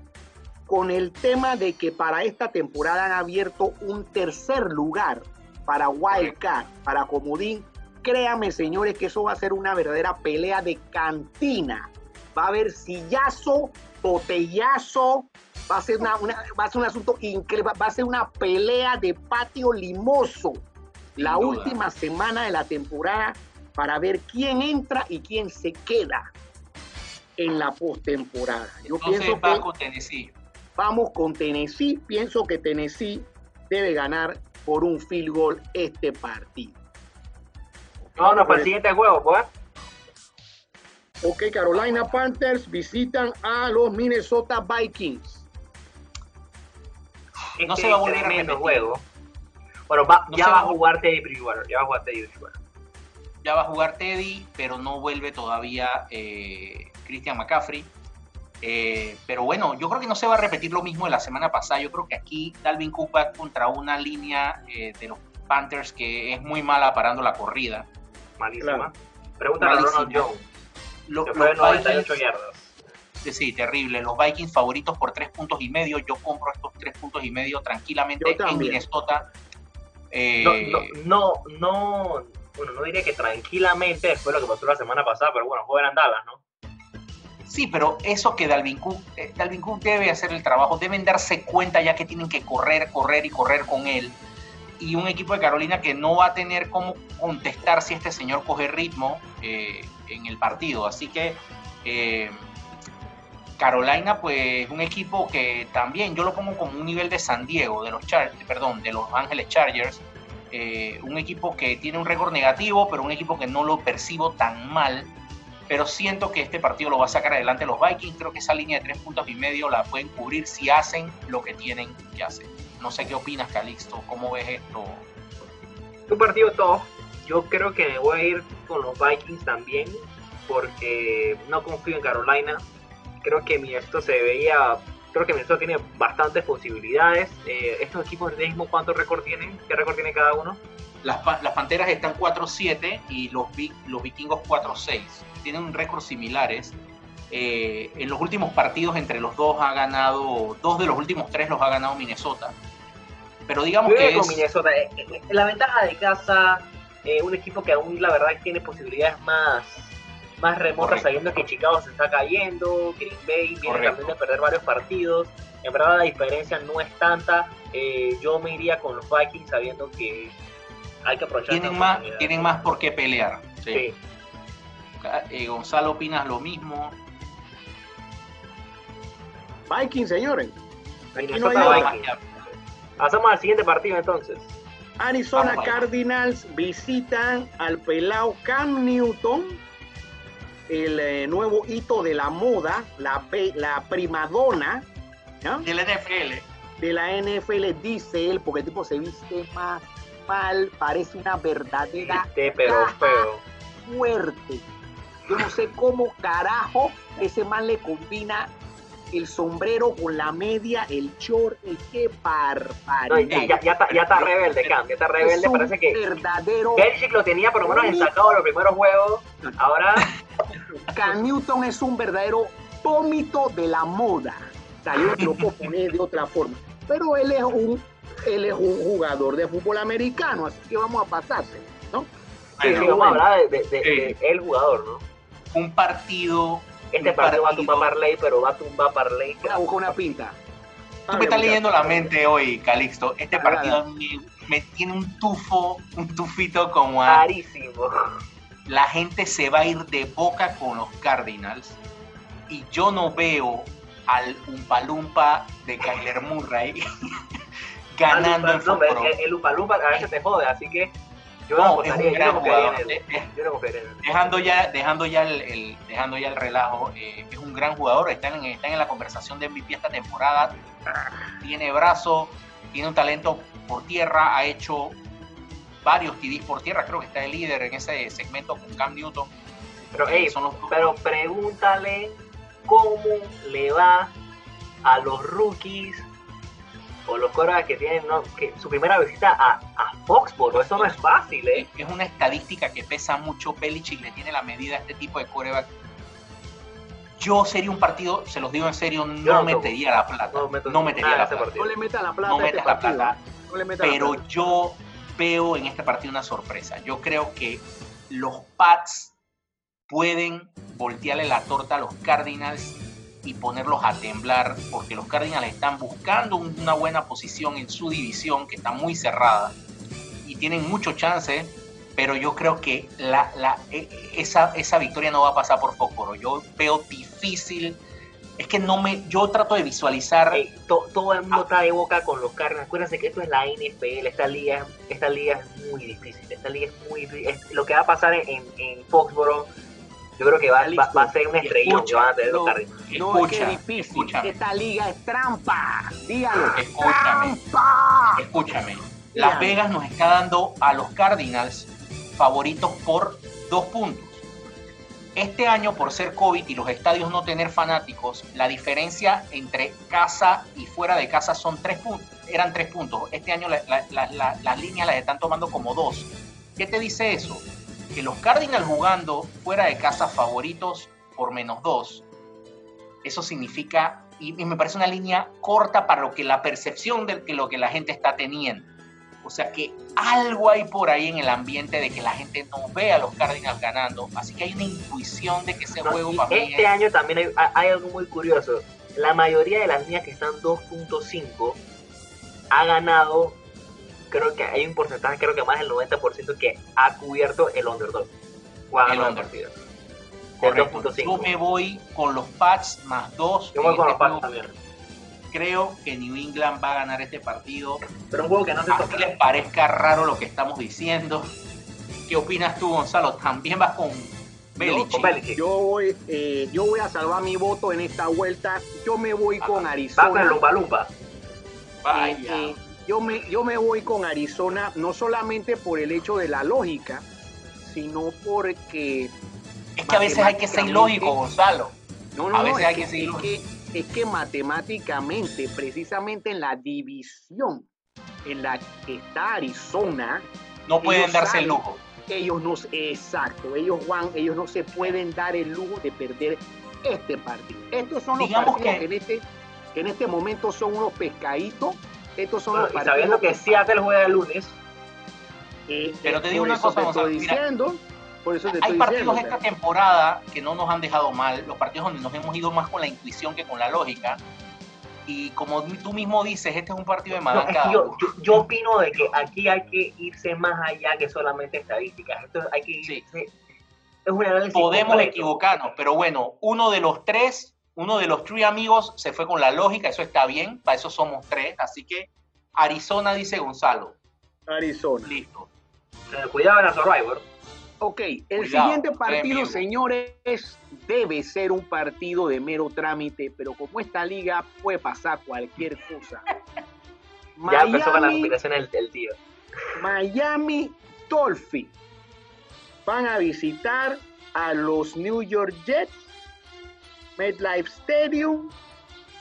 con el tema de que para esta temporada han abierto un tercer lugar para Wildcat, para Comodín, créame, señores, que eso va a ser una verdadera pelea de cantina. Va a haber sillazo, botellazo, va a ser, una, va a ser un asunto increíble, va a ser una pelea de patio limoso. La última semana de la temporada para ver quién entra y quién se queda en la postemporada. Yo pienso que con Tennessee. Vamos con Tennessee. Pienso que Tennessee debe ganar por un field goal este partido. Vámonos para el siguiente juego, pues. Ok, Carolina Panthers visitan a los Minnesota Vikings. No se va a volver a el juego. Bueno, ya va a jugar Teddy Bridgewater. Ya va a jugar Teddy Bridgewater. Ya va a jugar Teddy, pero no vuelve todavía eh, Christian McCaffrey. Eh, pero bueno, yo creo que no se va a repetir lo mismo de la semana pasada. Yo creo que aquí Dalvin Cook va contra una línea eh, de los Panthers que es muy mala parando la corrida malísima. Pregunta a Ronald Jones. Lo, fue 98 yardas. Sí, terrible. Los Vikings favoritos por tres puntos y medio. Yo compro estos tres puntos y medio tranquilamente en Minnesota. Eh, no, no, no, bueno, no diría que tranquilamente después de lo que pasó la semana pasada, pero bueno, juegan Dallas, ¿no? Sí, pero eso que Dalvin Cook, eh, Dalvin Cook debe hacer el trabajo, deben darse cuenta ya que tienen que correr, correr y correr con él y un equipo de Carolina que no va a tener cómo contestar si este señor coge ritmo eh, en el partido. Así que eh, Carolina, pues un equipo que también yo lo pongo como un nivel de San Diego, de los perdón, de los Ángeles Chargers. Eh, un equipo que tiene un récord negativo, pero un equipo que no lo percibo tan mal. Pero siento que este partido lo va a sacar adelante los Vikings. Creo que esa línea de tres puntos y medio la pueden cubrir si hacen lo que tienen que hacer. No sé qué opinas, Calixto, ¿cómo ves esto? Un partido top. Yo creo que me voy a ir con los Vikings también, porque no confío en Carolina. Creo que Minnesota se veía, creo que Minnesota tiene bastantes posibilidades. Eh, estos equipos de mismo, ¿cuánto récord tienen? ¿Qué récord tiene cada uno? Las, las Panteras están 4-7 y los, los Vikingos 4-6. Tienen un récord similares. Eh, en los últimos partidos entre los dos ha ganado, dos de los últimos tres los ha ganado Minnesota. Pero digamos que es... Minnesota. Eh, la ventaja de casa, un equipo que aún la verdad tiene posibilidades más más remota sabiendo que Chicago se está cayendo, Green Bay viene también de perder varios partidos. En verdad la diferencia no es tanta. Eh, yo me iría con los Vikings sabiendo que hay que aprovechar. Tienen, más, tienen más por qué pelear. Sí. Eh, Gonzalo opinas lo mismo. Vikings, señores. Pasamos al siguiente partido entonces. Arizona Cardinals visitan al pelao Cam Newton el eh, nuevo hito de la moda, la, la primadona de la NFL. De la NFL, dice él, porque el tipo se viste más mal, parece una verdadera pero feo. fuerte. Yo no sé cómo carajo ese man le combina el sombrero con la media, el short, el qué barbaridad. ya, ya, está, ya está rebelde, Cam, ya está rebelde, parece que verdadero Belichick lo tenía por lo menos ensacado los primeros juegos, ahora... Cam Newton es un verdadero vómito de la moda, o sea, yo no lo puedo poner de otra forma, pero él es un, él es un jugador de fútbol americano, así que vamos a pasarse, ¿no? Sí, sí, vamos a hablar de, de, el jugador, ¿no? Un partido este partido, va a tumbar Parley, pero va a tumbar Parley. Voy a buscar una pinta. Tú me estás leyendo la mente hoy, Calixto. Este partido me, tiene un tufo, un tufito como a... Carísimo. La gente se va a ir de boca con los Cardinals y yo no veo al Umpalumpa de Kyler Murray (laughs) ganando en no, el, el Umpalumpa a veces te jode, así que yo no, es un gran jugador. dejando ya, dejando ya el, dejando ya el relajo, eh, es un gran jugador. Está en, en la conversación de MVP esta temporada. Tiene brazo, tiene un talento por tierra, ha hecho varios TDs por tierra. Creo que está el líder en ese segmento con Cam Newton. Pero, hey, pero pregúntale cómo le va a los rookies o los corebacks que tienen que su primera visita a, a Foxborough. Eso no es fácil, ¿eh? Es una estadística que pesa mucho. Belichick le tiene la medida a este tipo de coreback. Yo sería un partido, se los digo en serio, no, metería la plata. No, metería la plata. No le meta la plata. No este la plata. pero yo veo en este partido una sorpresa. Yo creo que los Pats pueden voltearle la torta a los Cardinals y ponerlos a temblar, porque los Cardinals están buscando una buena posición en su división, que está muy cerrada, y tienen mucho chance, pero yo creo que la, la, e, esa, esa victoria no va a pasar por Fósforo. Yo veo difícil. Es que no me. Yo trato de visualizar. todo el mundo está de boca con los Cardinals. Acuérdense que esto es la NFL. Esta liga, esta liga es muy difícil. Esta liga es muy. lo que va a pasar en, en Foxborough yo creo que va, va, a ser un estrellón que van a tener los Cardinals. No, es que es difícil. Esta liga es trampa. Dígalo. Escúchame. ¡Trampa! Escúchame. Las Vegas nos está dando a los Cardinals favoritos por dos puntos. Este año, por ser COVID y los estadios no tener fanáticos, la diferencia entre casa y fuera de casa son tres puntos, eran tres puntos. Este año las líneas las están tomando como dos. ¿Qué te dice eso? Que los Cardinals jugando fuera de casa favoritos por menos dos, eso significa, y, me parece una línea corta para lo que la percepción de que lo que la gente está teniendo. O sea que algo hay por ahí en el ambiente de que la gente no ve a los Cardinals ganando. Así que hay una intuición de que ese juego para Este año también hay, hay, algo muy curioso. La mayoría de las líneas que están 2.5 ha ganado creo que hay un porcentaje, creo que más del 90% que ha cubierto el underdog. El underdog. Yo me voy con los Pats más dos. Yo voy con los Pats también. Creo que New England va a ganar este partido. Pero un juego que no se Así les parezca raro lo que estamos diciendo. ¿Qué opinas tú, Gonzalo? ¿También vas con Belichick? Yo, voy, eh, yo voy a salvar mi voto en esta vuelta. Yo me voy con Arizona. Va con Lumpa Lumpa. Vaya. Eh, yo me, yo me voy con Arizona no solamente por el hecho de la lógica, sino porque... Es que a veces hay que ser lógico, Gonzalo. No, no, A no, veces es hay que, que seguirlo. es que- es que matemáticamente, precisamente en la división en la que está Arizona, No pueden darse el lujo. ellos no, exacto, ellos Juan, ellos no se pueden dar el lujo de perder este partido. Estos son los Digamos partidos que- que, en este, que en este momento son unos pescaditos. Estos son Bueno, los y sabiendo que Seattle juega el lunes, eh, Pero te digo una cosa, te estoy mira, diciendo, por eso te Hay estoy partidos diciendo. esta temporada que no nos han dejado mal, los partidos donde nos hemos ido más con la intuición que con la lógica. Y como tú mismo dices, este es un partido de no, es Madame que cada yo, yo, yo opino de que aquí hay que irse más allá que solamente estadísticas. Esto hay que irse, Sí. es un análisis Podemos completo. equivocarnos, pero bueno, uno de los tres, uno de los tres amigos se fue con la lógica, eso está bien, para eso somos tres, así que Arizona dice Gonzalo, Arizona. listo. Eh, Cuidado en la Survivor. Ok, el Cuidado, siguiente partido, premio. señores, debe ser un partido de mero trámite, pero como esta liga puede pasar cualquier cosa. (laughs) Ya empezó con la el, el tío. Miami Dolphins van a visitar a los New York Jets, MetLife Stadium.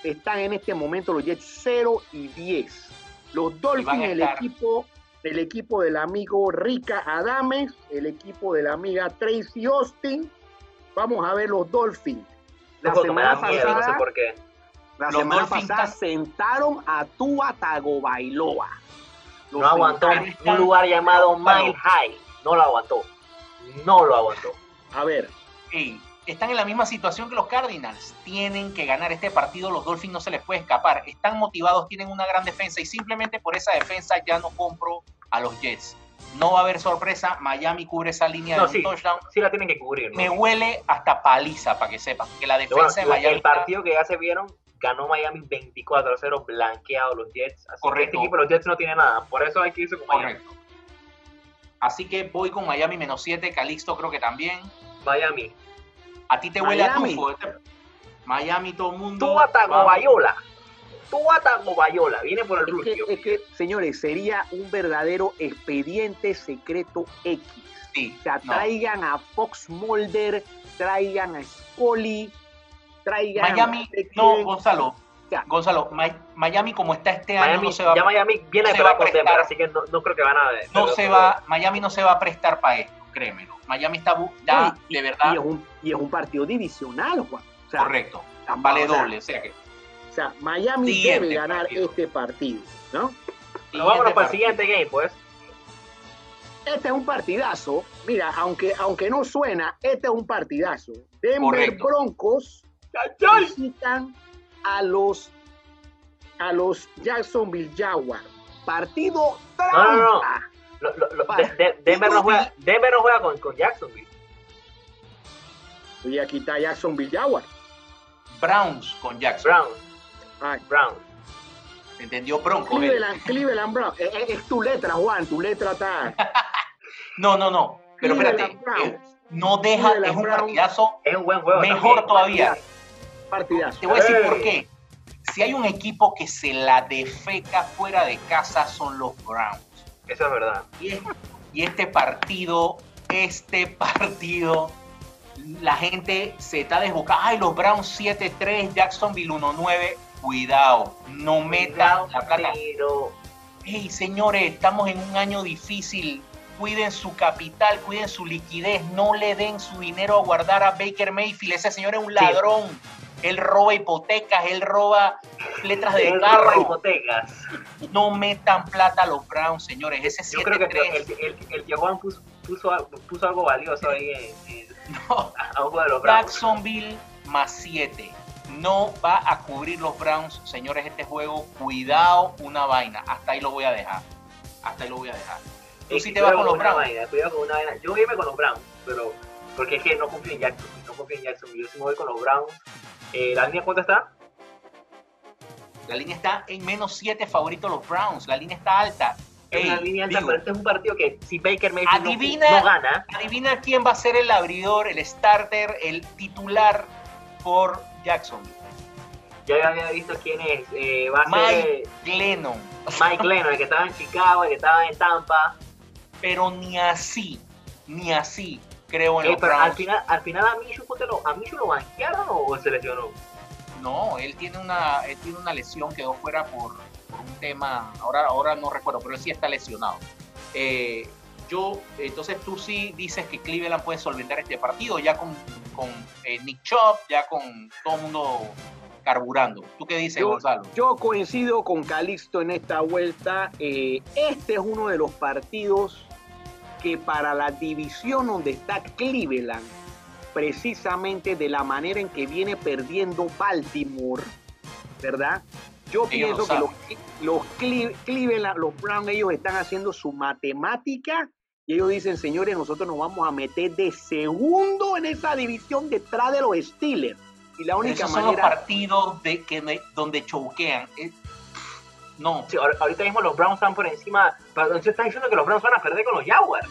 Están en este momento los Jets 0 y 10. Los Dolphins, el equipo, el equipo del amigo Rica Adames, el equipo de la amiga Tracy Austin. Vamos a ver los Dolphins. La da semana miedo, no sé pasada, por qué. la Los semana Dolphins pasada están- sentaron a Tua Tagovailoa. Lo No aguantó un lugar llamado. Mile High. No lo aguantó. No lo aguantó. A ver, están en la misma situación que los Cardinals. Tienen que ganar este partido, los Dolphins no se les puede escapar. Están motivados, tienen una gran defensa y simplemente por esa defensa ya no compro a los Jets. No va a haber sorpresa, Miami cubre esa línea No, de sí. touchdown. Sí la tienen que cubrir. ¿no? Me huele hasta paliza, para que sepan, que la bueno, defensa de Miami... el partido que ya se vieron, ganó Miami 24-0, blanqueado los Jets. Así que Correcto. este equipo los Jets no tiene nada. Por eso hay que irse con Miami. Correcto. Así que voy con Miami menos 7, Calixto creo que también. Miami. A ti te huele a Miami. tufo. este- Miami, todo el mundo. Tú ataco vamos. Bayola. Tú ataco Bayola. Viene por el Es que, es que, señores, sería un verdadero expediente secreto X. Sí, O sea, no. traigan a Fox Mulder, traigan a Scully, traigan Miami, a... no, Gonzalo. Ya. Gonzalo, Mi- Miami como está este año no se va, ya Miami viene no a se va a Denver, prestar. así que no, no creo que van a... no se va, Miami no se va a prestar para esto, créemelo. Miami está y- de Y verdad es, un, y es un partido divisional, Juan. O sea, correcto. Vale doble, o sea que O sea, Miami debe ganar partido. este partido, ¿no? Pero vámonos para el siguiente game, pues. Este es un partidazo. Mira, aunque, aunque no suena, este es un partidazo. Denver Correcto. Broncos visitan a los a los Jacksonville Jaguars. Partido trampa. No, no, no. Lo- lo- lo- Vale. de- de- Denver, no juega, Denver no juega con, con Jacksonville. Oye, aquí está Jacksonville Jaguars. Browns con Jackson. Browns. Ah, Browns. ¿Entendió? Broncos. él. Cleveland, Cleveland Browns. Es, es- es tu letra, Juan. Tu letra está. (laughs) No, no, no. Pero espérate. Eh, no deja, Cleveland es un partidazo Es un buen juego. mejor también. todavía. Partidazo. Te voy a decir Ey. por qué. Si hay un equipo que se la defeca fuera de casa son los Browns. Eso es verdad. Y, es- y este partido, este (laughs) partido, la gente se está desbocando. Ay, los Browns 7-3, Jacksonville 1-9. Cuidado, no metan la plata. Pero Hey, señores, estamos en un año difícil. Cuiden su capital, cuiden su liquidez. No le den su dinero a guardar a Baker Mayfield. Ese señor es un ladrón. Él roba hipotecas, él roba letras de él roba carro. hipotecas. No metan plata a los Browns, señores. Ese Yo creo que 7-3. el, el, el puso, puso, algo- puso algo valioso ahí en, en- (laughs) No. a de los Browns. Jacksonville más 7. No va a cubrir los Browns, señores, este juego. Cuidado, una vaina. Hasta ahí lo voy a dejar. Hasta ahí lo voy a dejar. Tú sí te vas con los Browns. vaina, cuidado con una vaina. Yo voy a irme con los Browns, pero porque es que no confío en Jackson, no confío en Jackson. Yo sí me voy con los Browns. Eh, ¿La línea cuánto está? La línea está en menos 7 favoritos los Browns. La línea está alta. Es una Ey, línea alta, digo, pero este es un partido que si Baker Mayfield no- Adivina- no, gana, adivina quién va a ser el abridor, el starter, el titular por Jacksonville. ya había visto quién es. Eh, va a Mike ser Glennon. Mike Lennon, el que estaba en Chicago, el que estaba en Tampa. Pero ni así, ni así. Creo en Ey, los pero al final, al final a ponte lo- ¿a Minshew lo banquearon o se lesionó? No, él tiene una, él tiene una lesión, quedó fuera por, por un tema, ahora, ahora no recuerdo, pero él sí está lesionado. Eh, yo, entonces tú sí dices que Cleveland puede solventar este partido ya con, con eh, Nick Chubb, ya con todo el mundo carburando. ¿Tú qué dices, Yo- Gonzalo? Yo coincido con Calixto en esta vuelta. Eh, este es uno de los partidos que para la división donde está Cleveland, precisamente de la manera en que viene perdiendo Baltimore, ¿verdad? Yo Ellos pienso que los, los Cle- Cleveland, los Browns, ellos están haciendo su matemática y ellos dicen, señores, nosotros nos vamos a meter de segundo en esa división detrás de los Steelers. Y la única Esos son los manera... partidos de, que me- donde choquean. No, Sí, ahor- ahorita mismo los Browns están por encima. Entonces estás diciendo que los Browns van a perder con los Jaguars.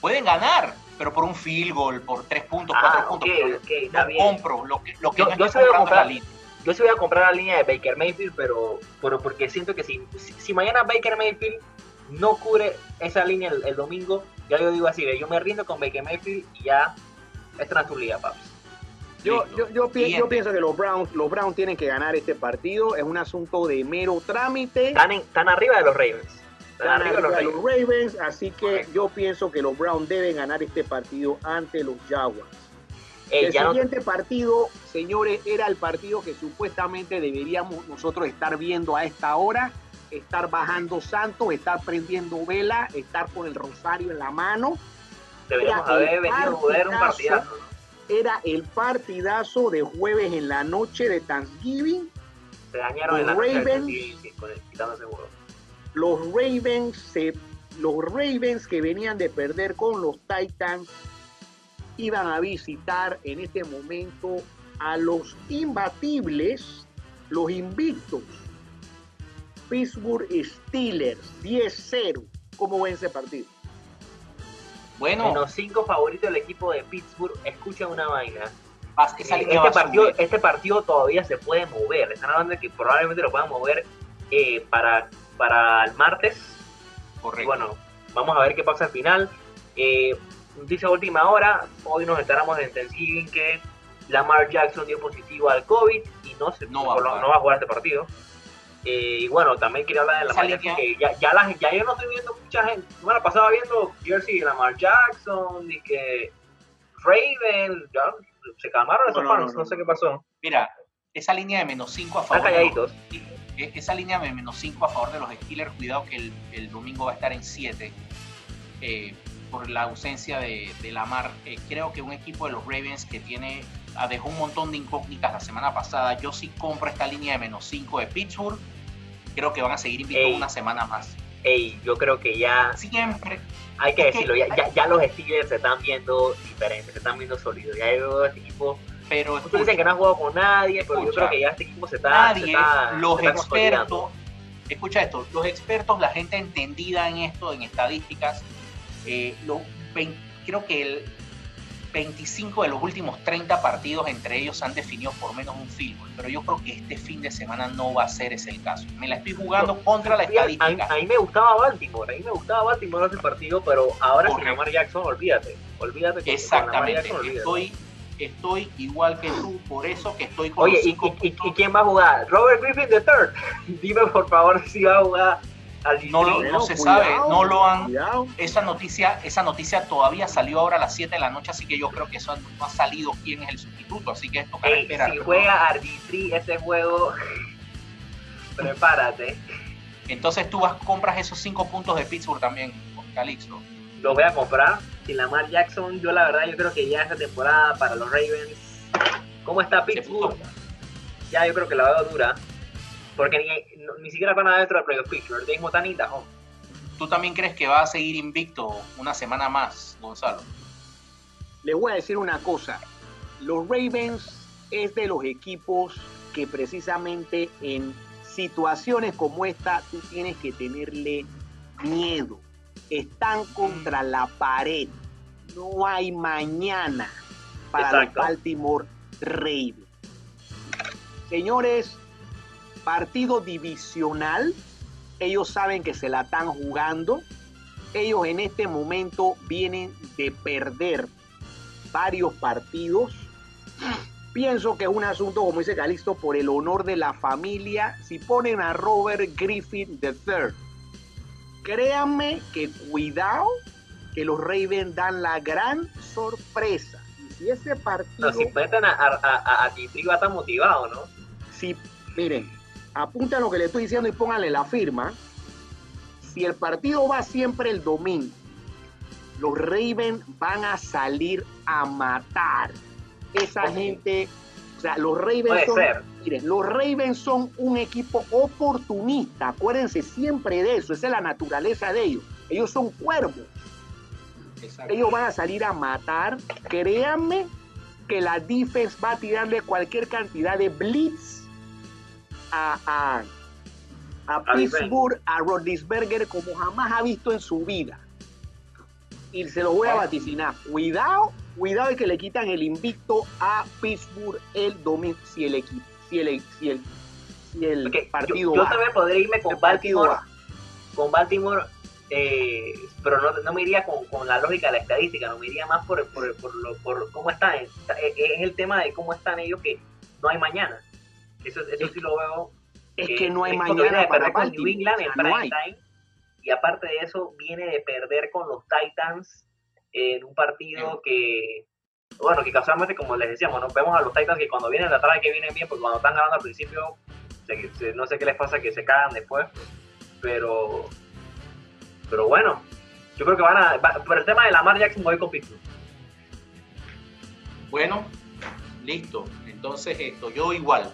pueden ganar, pero por un field goal, por tres puntos, cuatro Ah, puntos. pero ok, está no bien. compro lo que, lo que Yo- yo sí voy a comprando la comprar. línea. Yo sí voy a comprar la línea de Baker Mayfield, pero, pero porque siento que si, si, si mañana Baker Mayfield no cubre esa línea el, el domingo, ya yo digo así, yo me rindo con Baker Mayfield y ya esta es tu liga, paps. Yo, yo, yo, pi- yo pienso que los Browns, los Browns tienen que ganar este partido. Es un asunto de mero trámite. Están, en- están arriba de los Ravens. Están Están arriba de los arriba de Ravens. los Ravens, así que Correcto. yo pienso que los Browns deben ganar este partido ante los Jaguars. Ey, el no- siguiente partido, señores, era el partido que supuestamente deberíamos nosotros estar viendo a esta hora, estar bajando santos, estar prendiendo vela, estar con el rosario en la mano. deberíamos haber venido a jugar un partidazo. Era el partidazo de jueves en la noche de Thanksgiving. Se dañaron en la Los noche del Ravens. sí, con el- juego. los Ravens se, los Ravens que venían de perder con los Titans iban a visitar en este momento a los imbatibles, los invictos, Pittsburgh Steelers 10-0. ¿Cómo ven ese partido? Bueno, Menos cinco favoritos del equipo de Pittsburgh. Escucha una vaina. Eh, este, partido, este partido todavía se puede mover. Están hablando de que probablemente lo puedan mover eh, para, para el martes. Y Correcto. bueno, vamos a ver qué pasa al final. Eh, noticia última hora. Hoy nos enteramos en Thanksgiving que Lamar Jackson dio positivo al COVID y no, se, No va a por lo- jugar. no va a jugar este partido. Eh, y bueno, también quería hablar de Jackson, línea- que ya, ya, la- ya yo no estoy viendo mucha gente. La semana pasada viendo Jersey de Lamar Jackson y que Raven, ya se calmaron esos No, no, fans, no, no, no, sé qué pasó. Mira, esa línea de menos 5 a favor. de los- calladitos. e- esa línea de menos 5 a favor de los Steelers, cuidado que el, el domingo va a estar en 7 por la ausencia de, de Lamar. Eh, creo que un equipo de los Ravens que tiene dejó un montón de incógnitas la semana pasada. Yo sí compro esta línea de menos 5 de Pittsburgh. Creo que van a seguir invictos una semana más. Ey, yo creo que ya Siempre. hay que Es que- decirlo, ya, ya, ya los Steelers se están viendo diferentes, se están viendo sólidos. Ya yo veo este equipo. Pero Muchos dicen que no han jugado con nadie, pero yo Escucha, creo que ya este equipo se está. nadie, se está- los se está expertos, escucha esto, los expertos, la gente entendida en esto, en estadísticas, eh, los creo que el 25 de los últimos 30 partidos entre ellos han definido por menos un field goal, pero yo creo que este fin de semana no va a ser ese el caso. Me la estoy jugando contra la A, estadística. a mí me gustaba Baltimore, a mí me gustaba Baltimore ese partido, pero ahora sin Correcto. Lamar Jackson, olvídate. Olvídate Lamar Exactamente, Jackson, olvídate. estoy, estoy igual que tú, por eso que estoy con Oye, ¿y, y- y quién va a jugar? Robert Griffin III. (laughs) Dime por favor si va a jugar al No lo- distrito. se sabe, no lo han- cuidado. esa noticia, esa noticia todavía salió ahora a las 7 de la noche, así que yo creo que eso no ha salido quién es el sustituto, así que tocará Ey, esperar. si juega Arbitri ese juego, (laughs) prepárate. Entonces tú vas, compras esos 5 puntos de Pittsburgh también, Calixto. Los voy a comprar. Sin Lamar Jackson, yo la verdad yo creo que ya esta temporada para los Ravens, ¿cómo está Pittsburgh? Ya yo creo que la veo dura. Porque ni, no- ni siquiera van adentro del playoff picture. Ahorita mismo están ni tajón. ¿Tú también crees que va a seguir invicto una semana más, Gonzalo? Les voy a decir una cosa. Los Ravens es de los equipos que precisamente en situaciones como esta tú tienes que tenerle miedo. Están contra la pared. No hay mañana para Exacto. los Baltimore Ravens. Señores, partido divisional. Ellos saben que se la están jugando. Ellos en este momento vienen de perder varios partidos. Pienso que es un asunto, como dice Calixto, por el honor de la familia. Si ponen a Robert Griffin III, créanme que cuidado que los Ravens dan la gran sorpresa. Y si ese partido... No, si meten a, a, a, va a estar motivado, ¿no? Si, miren, apunten lo que le estoy diciendo y pónganle la firma. Si el partido va siempre el domingo, los Ravens van a salir a matar. Esa gente, o sea, los Ravens son, miren, los Ravens son un equipo oportunista. Acuérdense siempre de eso, esa es la naturaleza de ellos. Ellos son cuervos. Ellos van a salir a matar. Créanme que la defense va a tirarle cualquier cantidad de blitz a, a, Pittsburgh, a Rodlisberger como jamás ha visto en su vida. Y se lo voy a vaticinar. Cuidado, cuidado de que le quitan el invicto a Pittsburgh el domingo si el equipo, si el, si el, si el partido yo, también podría irme con Baltimore. Con Baltimore eh, pero no, no, me iría con, con, la lógica de la estadística, no me iría más por, por, por, lo, por cómo están. Es, el tema de cómo están ellos que no hay mañana. Eso, eso sí lo veo. Es que no hay mañana para New England en prime time. Y aparte de eso, viene de perder con los Titans en un partido que, bueno, que casualmente, como les decíamos, ¿no? vemos a los Titans que cuando vienen de atrás que vienen bien, porque cuando están ganando al principio, no sé qué les pasa, que se cagan después, pero pero bueno, yo creo que van a. por el tema de Lamar Jackson, voy con Pittsburgh. Bueno, listo. Entonces, esto, yo igual.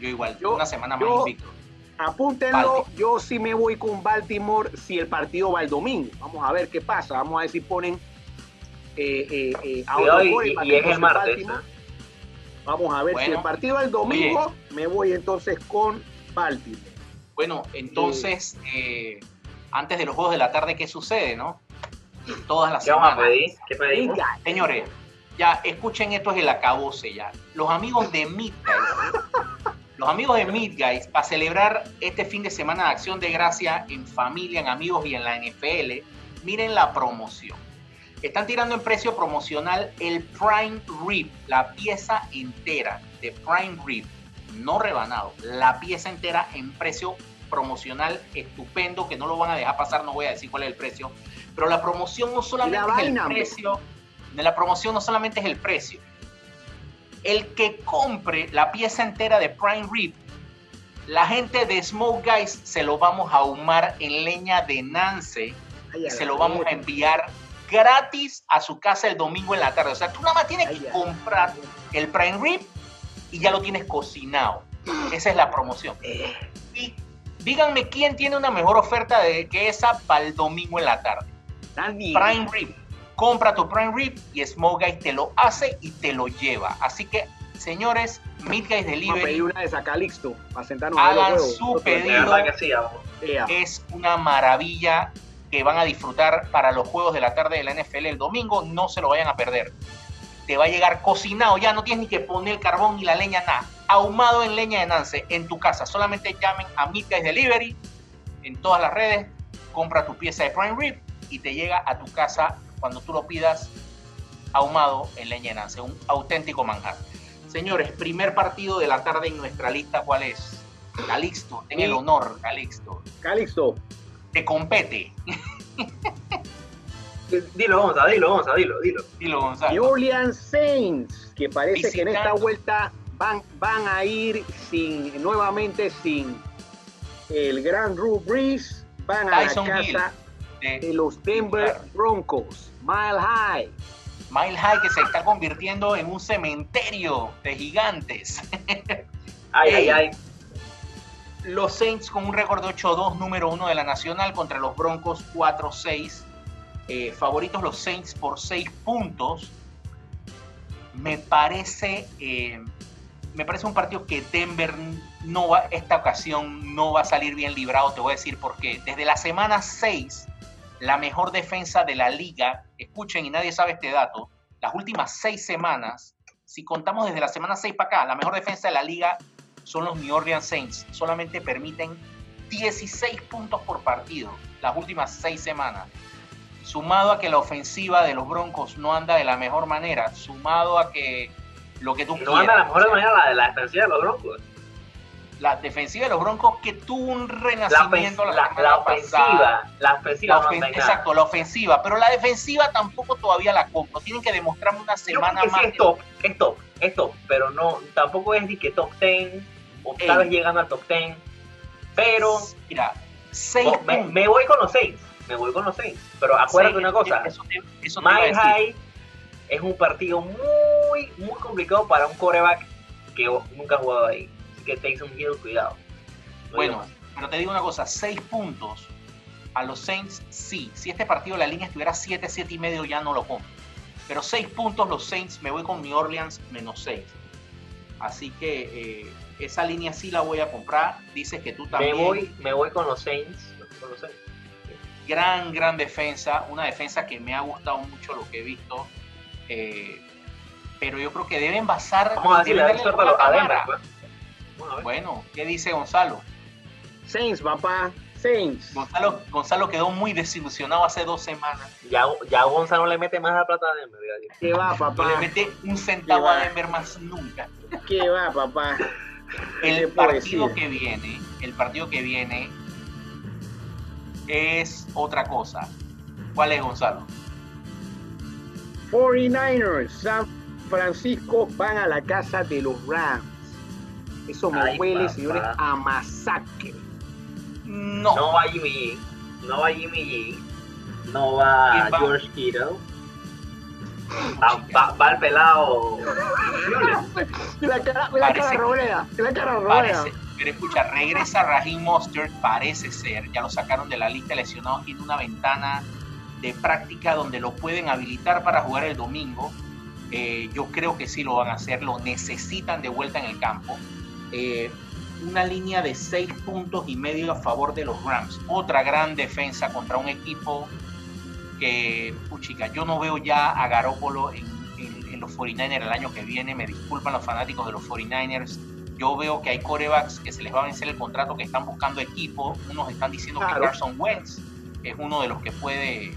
Yo igual. Yo, una semana más invicto. Apúntenlo, yo sí me voy con Baltimore si el partido va el domingo. Vamos a ver qué pasa. Vamos a ver si ponen eh, eh, eh a otro y, y, es el martes. Vamos a ver si el partido va el domingo, me voy entonces con Baltimore. Bueno, entonces eh, antes de los juegos de la tarde, ¿qué sucede, no? Todas las semanas. ¿Qué pedimos? Señores, ya escuchen esto es el acabose ya. Los amigos de Meat los amigos de Meat Guys, para celebrar este fin de semana de acción de gracia en familia, en amigos y en la NFL, miren la promoción. Están tirando en precio promocional el Prime Rib, la pieza entera de Prime Rib, no rebanado, la pieza entera en precio promocional estupendo que no lo van a dejar pasar, no voy a decir cuál es el precio, pero la promoción no solamente es el precio, de la promoción no solamente es el precio. El que compre la pieza entera de Prime Rib, la gente de Smoke Guys se lo vamos a ahumar en leña de Nance y se lo vamos a enviar gratis a su casa el domingo en la tarde. O sea, tú nada más tienes que comprar el Prime Rib y ya lo tienes cocinado. Esa es la promoción. Eh. Y Díganme quién tiene una mejor oferta de que esa para el domingo en la tarde. Prime Rib. Compra tu Prime Rib y Smoke Guys te lo hace y te lo lleva. Así que, señores, Meat Guys Delivery. Pedir una de Sacalixto para sentarnos Hagan su pedido. es una maravilla que van a disfrutar para los juegos de la tarde de la NFL el domingo. No se lo vayan a perder. Te va a llegar cocinado, ya no tienes ni que poner el carbón y la leña, nada ahumado en leña de Nance en tu casa. Solamente llamen a Meat Delivery en todas las redes, compra tu pieza de Prime Rib y te llega a tu casa cuando tú lo pidas ahumado en leña un auténtico manjar. Señores, primer partido de la tarde en nuestra lista, ¿cuál es? Calixto, ten el honor, Calixto. Calixto. Te compete. dilo, Gonzalo, dilo, Gonzalo, dilo, dilo. Dilo, Gonzalo. Julian Saints, que parece que en esta vuelta van, van a ir sin, nuevamente sin el gran Drew Brees, van a la casa de, los Denver Broncos, Mile High. Mile High que se está convirtiendo en un cementerio de gigantes. (laughs) ay, ay, ay. Los Saints con un récord de 8-2, número uno de la Nacional, contra los Broncos 4-6. Eh, favoritos los Saints por 6 puntos. Me parece eh, me parece un partido que Denver no va, esta ocasión no va a salir bien librado, te voy a decir por qué. Desde la semana 6, la mejor defensa de la liga, escuchen y nadie sabe este dato, las últimas seis semanas, si contamos desde la semana 6 para acá, la mejor defensa de la liga son los New Orleans Saints. Solamente permiten 16 puntos por partido las últimas seis semanas. sumado a que la ofensiva de los Broncos no anda de la mejor manera, sumado a que lo que tú no anda de la mejor manera la de la defensiva de los Broncos. La defensiva de los Broncos que tuvo un renacimiento la, la, la, la ofensiva, la ofensiva, exacto, la ofensiva, pero la defensiva tampoco todavía la compro. Tienen que demostrarme una semana Yo más. Sí es top, es top, es top, pero no, tampoco es de que top 10 o tal vez llegando al top 10, pero mira, seis oh, me, me, voy con los Saints, me voy con los Saints, pero acuérdate una cosa, eso Mile High es un partido muy, muy complicado para un coreback que nunca ha jugado ahí, que Taysom Hill, cuidado. No bueno, pero te digo una cosa, seis puntos a los Saints, sí, si este partido la línea estuviera 7, 7 y medio ya no lo compro. Pero 6 puntos los Saints, me voy con New Orleans menos 6. Así que eh, esa línea sí la voy a comprar. Dices que tú también. Me voy, me voy con los Saints. Con los Saints. Gran, gran defensa. Una defensa que me ha gustado mucho lo que he visto. Eh, pero yo creo que deben basar. Vamos a decirle a Denver, pues. Bueno, ¿qué dice Gonzalo? Saints, papá. Saints. Gonzalo, Gonzalo quedó muy desilusionado hace dos semanas. Ya, ya Gonzalo le mete más la plata a Denver. ¿Qué va, papá? No le mete un centavo a Denver más nunca. ¿Qué va, papá? El partido que viene, el partido que viene es otra cosa. ¿Cuál es, Gonzalo? 49ers, San Francisco van a la casa de los Rams. Eso me Ay, huele, papá. señores, a masacre. No. No va Jimmy G. No va Jimmy G. No va. George Kittle. Va, va, va el pelado. La cara, la Parece- cara rolea, la cara pero escucha, regresa Raheem Mostert, parece ser, ya lo sacaron de la lista de lesionados, tiene una ventana de práctica donde lo pueden habilitar para jugar el domingo. Eh, yo creo que sí lo van a hacer, lo necesitan de vuelta en el campo. Eh, una línea de seis puntos y medio a favor de los Rams. Otra gran defensa contra un equipo que, puchica, yo no veo ya a Garópolo en, en- en los 49ers el año que viene. Me disculpan los fanáticos de los 49ers. Yo veo que hay corebacks que se les va a vencer el contrato, que están buscando equipo. Unos están diciendo Claro. que Carson Wentz es uno de los que puede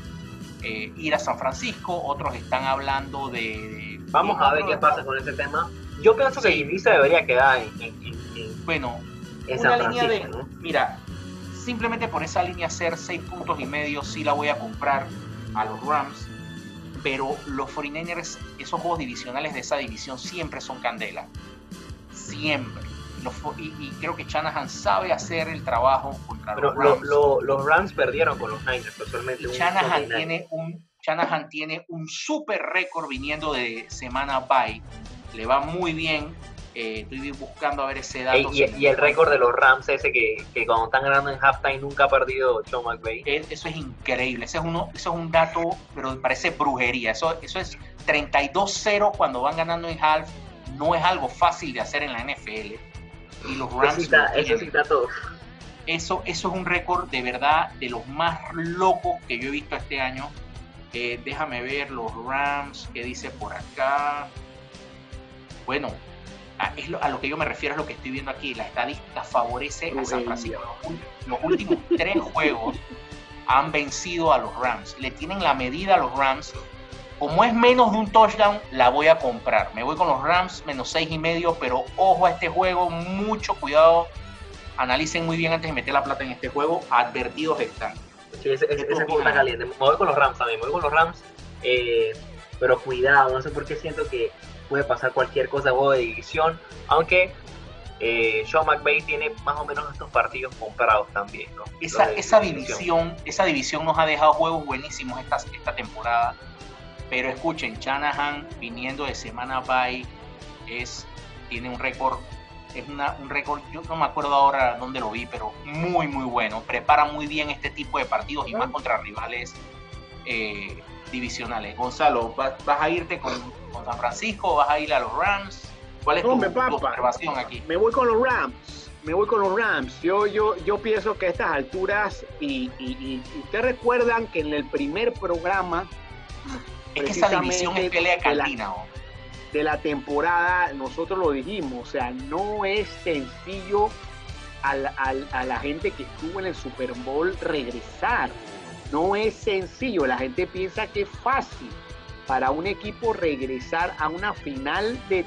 eh, ir a San Francisco. Otros están hablando de. de- Vamos de a ver qué pasa con ese tema. Yo pienso que se debería quedar en, en, en- en- Bueno, en una San línea de. ¿no? Mira, simplemente por esa línea ser seis puntos y medio, sí la voy a comprar a los Rams. Pero los 49ers, esos juegos divisionales de esa división siempre son candela. Siempre. Los y, y creo que Shanahan sabe hacer el trabajo contra Pero los lo- Rams. lo- los Rams perdieron con los Niners, un Shanahan tiene un Shanahan tiene un super récord viniendo de semana bye. Le va muy bien. Eh, estoy buscando a ver ese dato. Y, y el récord de los Rams ese que, que cuando están ganando en halftime nunca ha perdido Sean McVay. Es- eso es increíble. Ese es uno, eso es un dato, pero parece brujería. Eso, eso es 32-0 cuando van ganando en half. No es algo fácil de hacer en la NFL. Y los Eso Rams sí está, lo eso tienen. sí está todo. Eso, eso es un récord de verdad de los más locos que yo he visto este año. Eh, déjame ver los Rams, que dice por acá. Bueno, a, es lo, a lo que yo me refiero es lo que estoy viendo aquí. La estadística favorece a San Francisco. Los, últimos tres juegos han vencido a los Rams. Le tienen la medida a los Rams. Como es menos de un touchdown, la voy a comprar. Me voy con los Rams menos seis y medio, pero ojo a este juego, mucho cuidado analicen muy bien antes de meter la plata en este juego, advertidos están. Sí, ese, ese, ¿Qué ese juego está caliente. Me voy con los Rams también, me voy con los Rams. eh, pero cuidado, no sé por qué siento que puede pasar cualquier cosa juego de división. Aunque eh, Sean McVay tiene más o menos estos partidos comprados también. ¿no? Esa, de esa división, esa división nos ha dejado juegos buenísimos esta, esta temporada. Pero escuchen, Shanahan viniendo de semana bye es, tiene un récord, es una, un récord, yo no me acuerdo ahora dónde lo vi, pero muy muy bueno. Prepara muy bien este tipo de partidos y más contra rivales eh, divisionales. Gonzalo, ¿vas, vas a irte con, con San Francisco? ¿Vas a ir a los Rams? ¿Cuál es tu, observación aquí? Me voy con los Rams. Me voy con los Rams. Yo, yo, yo pienso que a estas alturas, y, y, y ustedes recuerdan que en el primer programa Es que esa división es pelea cantina. de la temporada, nosotros lo dijimos, o sea, no es sencillo al- al- a la gente que estuvo en el Super Bowl regresar. no es sencillo. La gente piensa que es fácil para un equipo regresar a una final de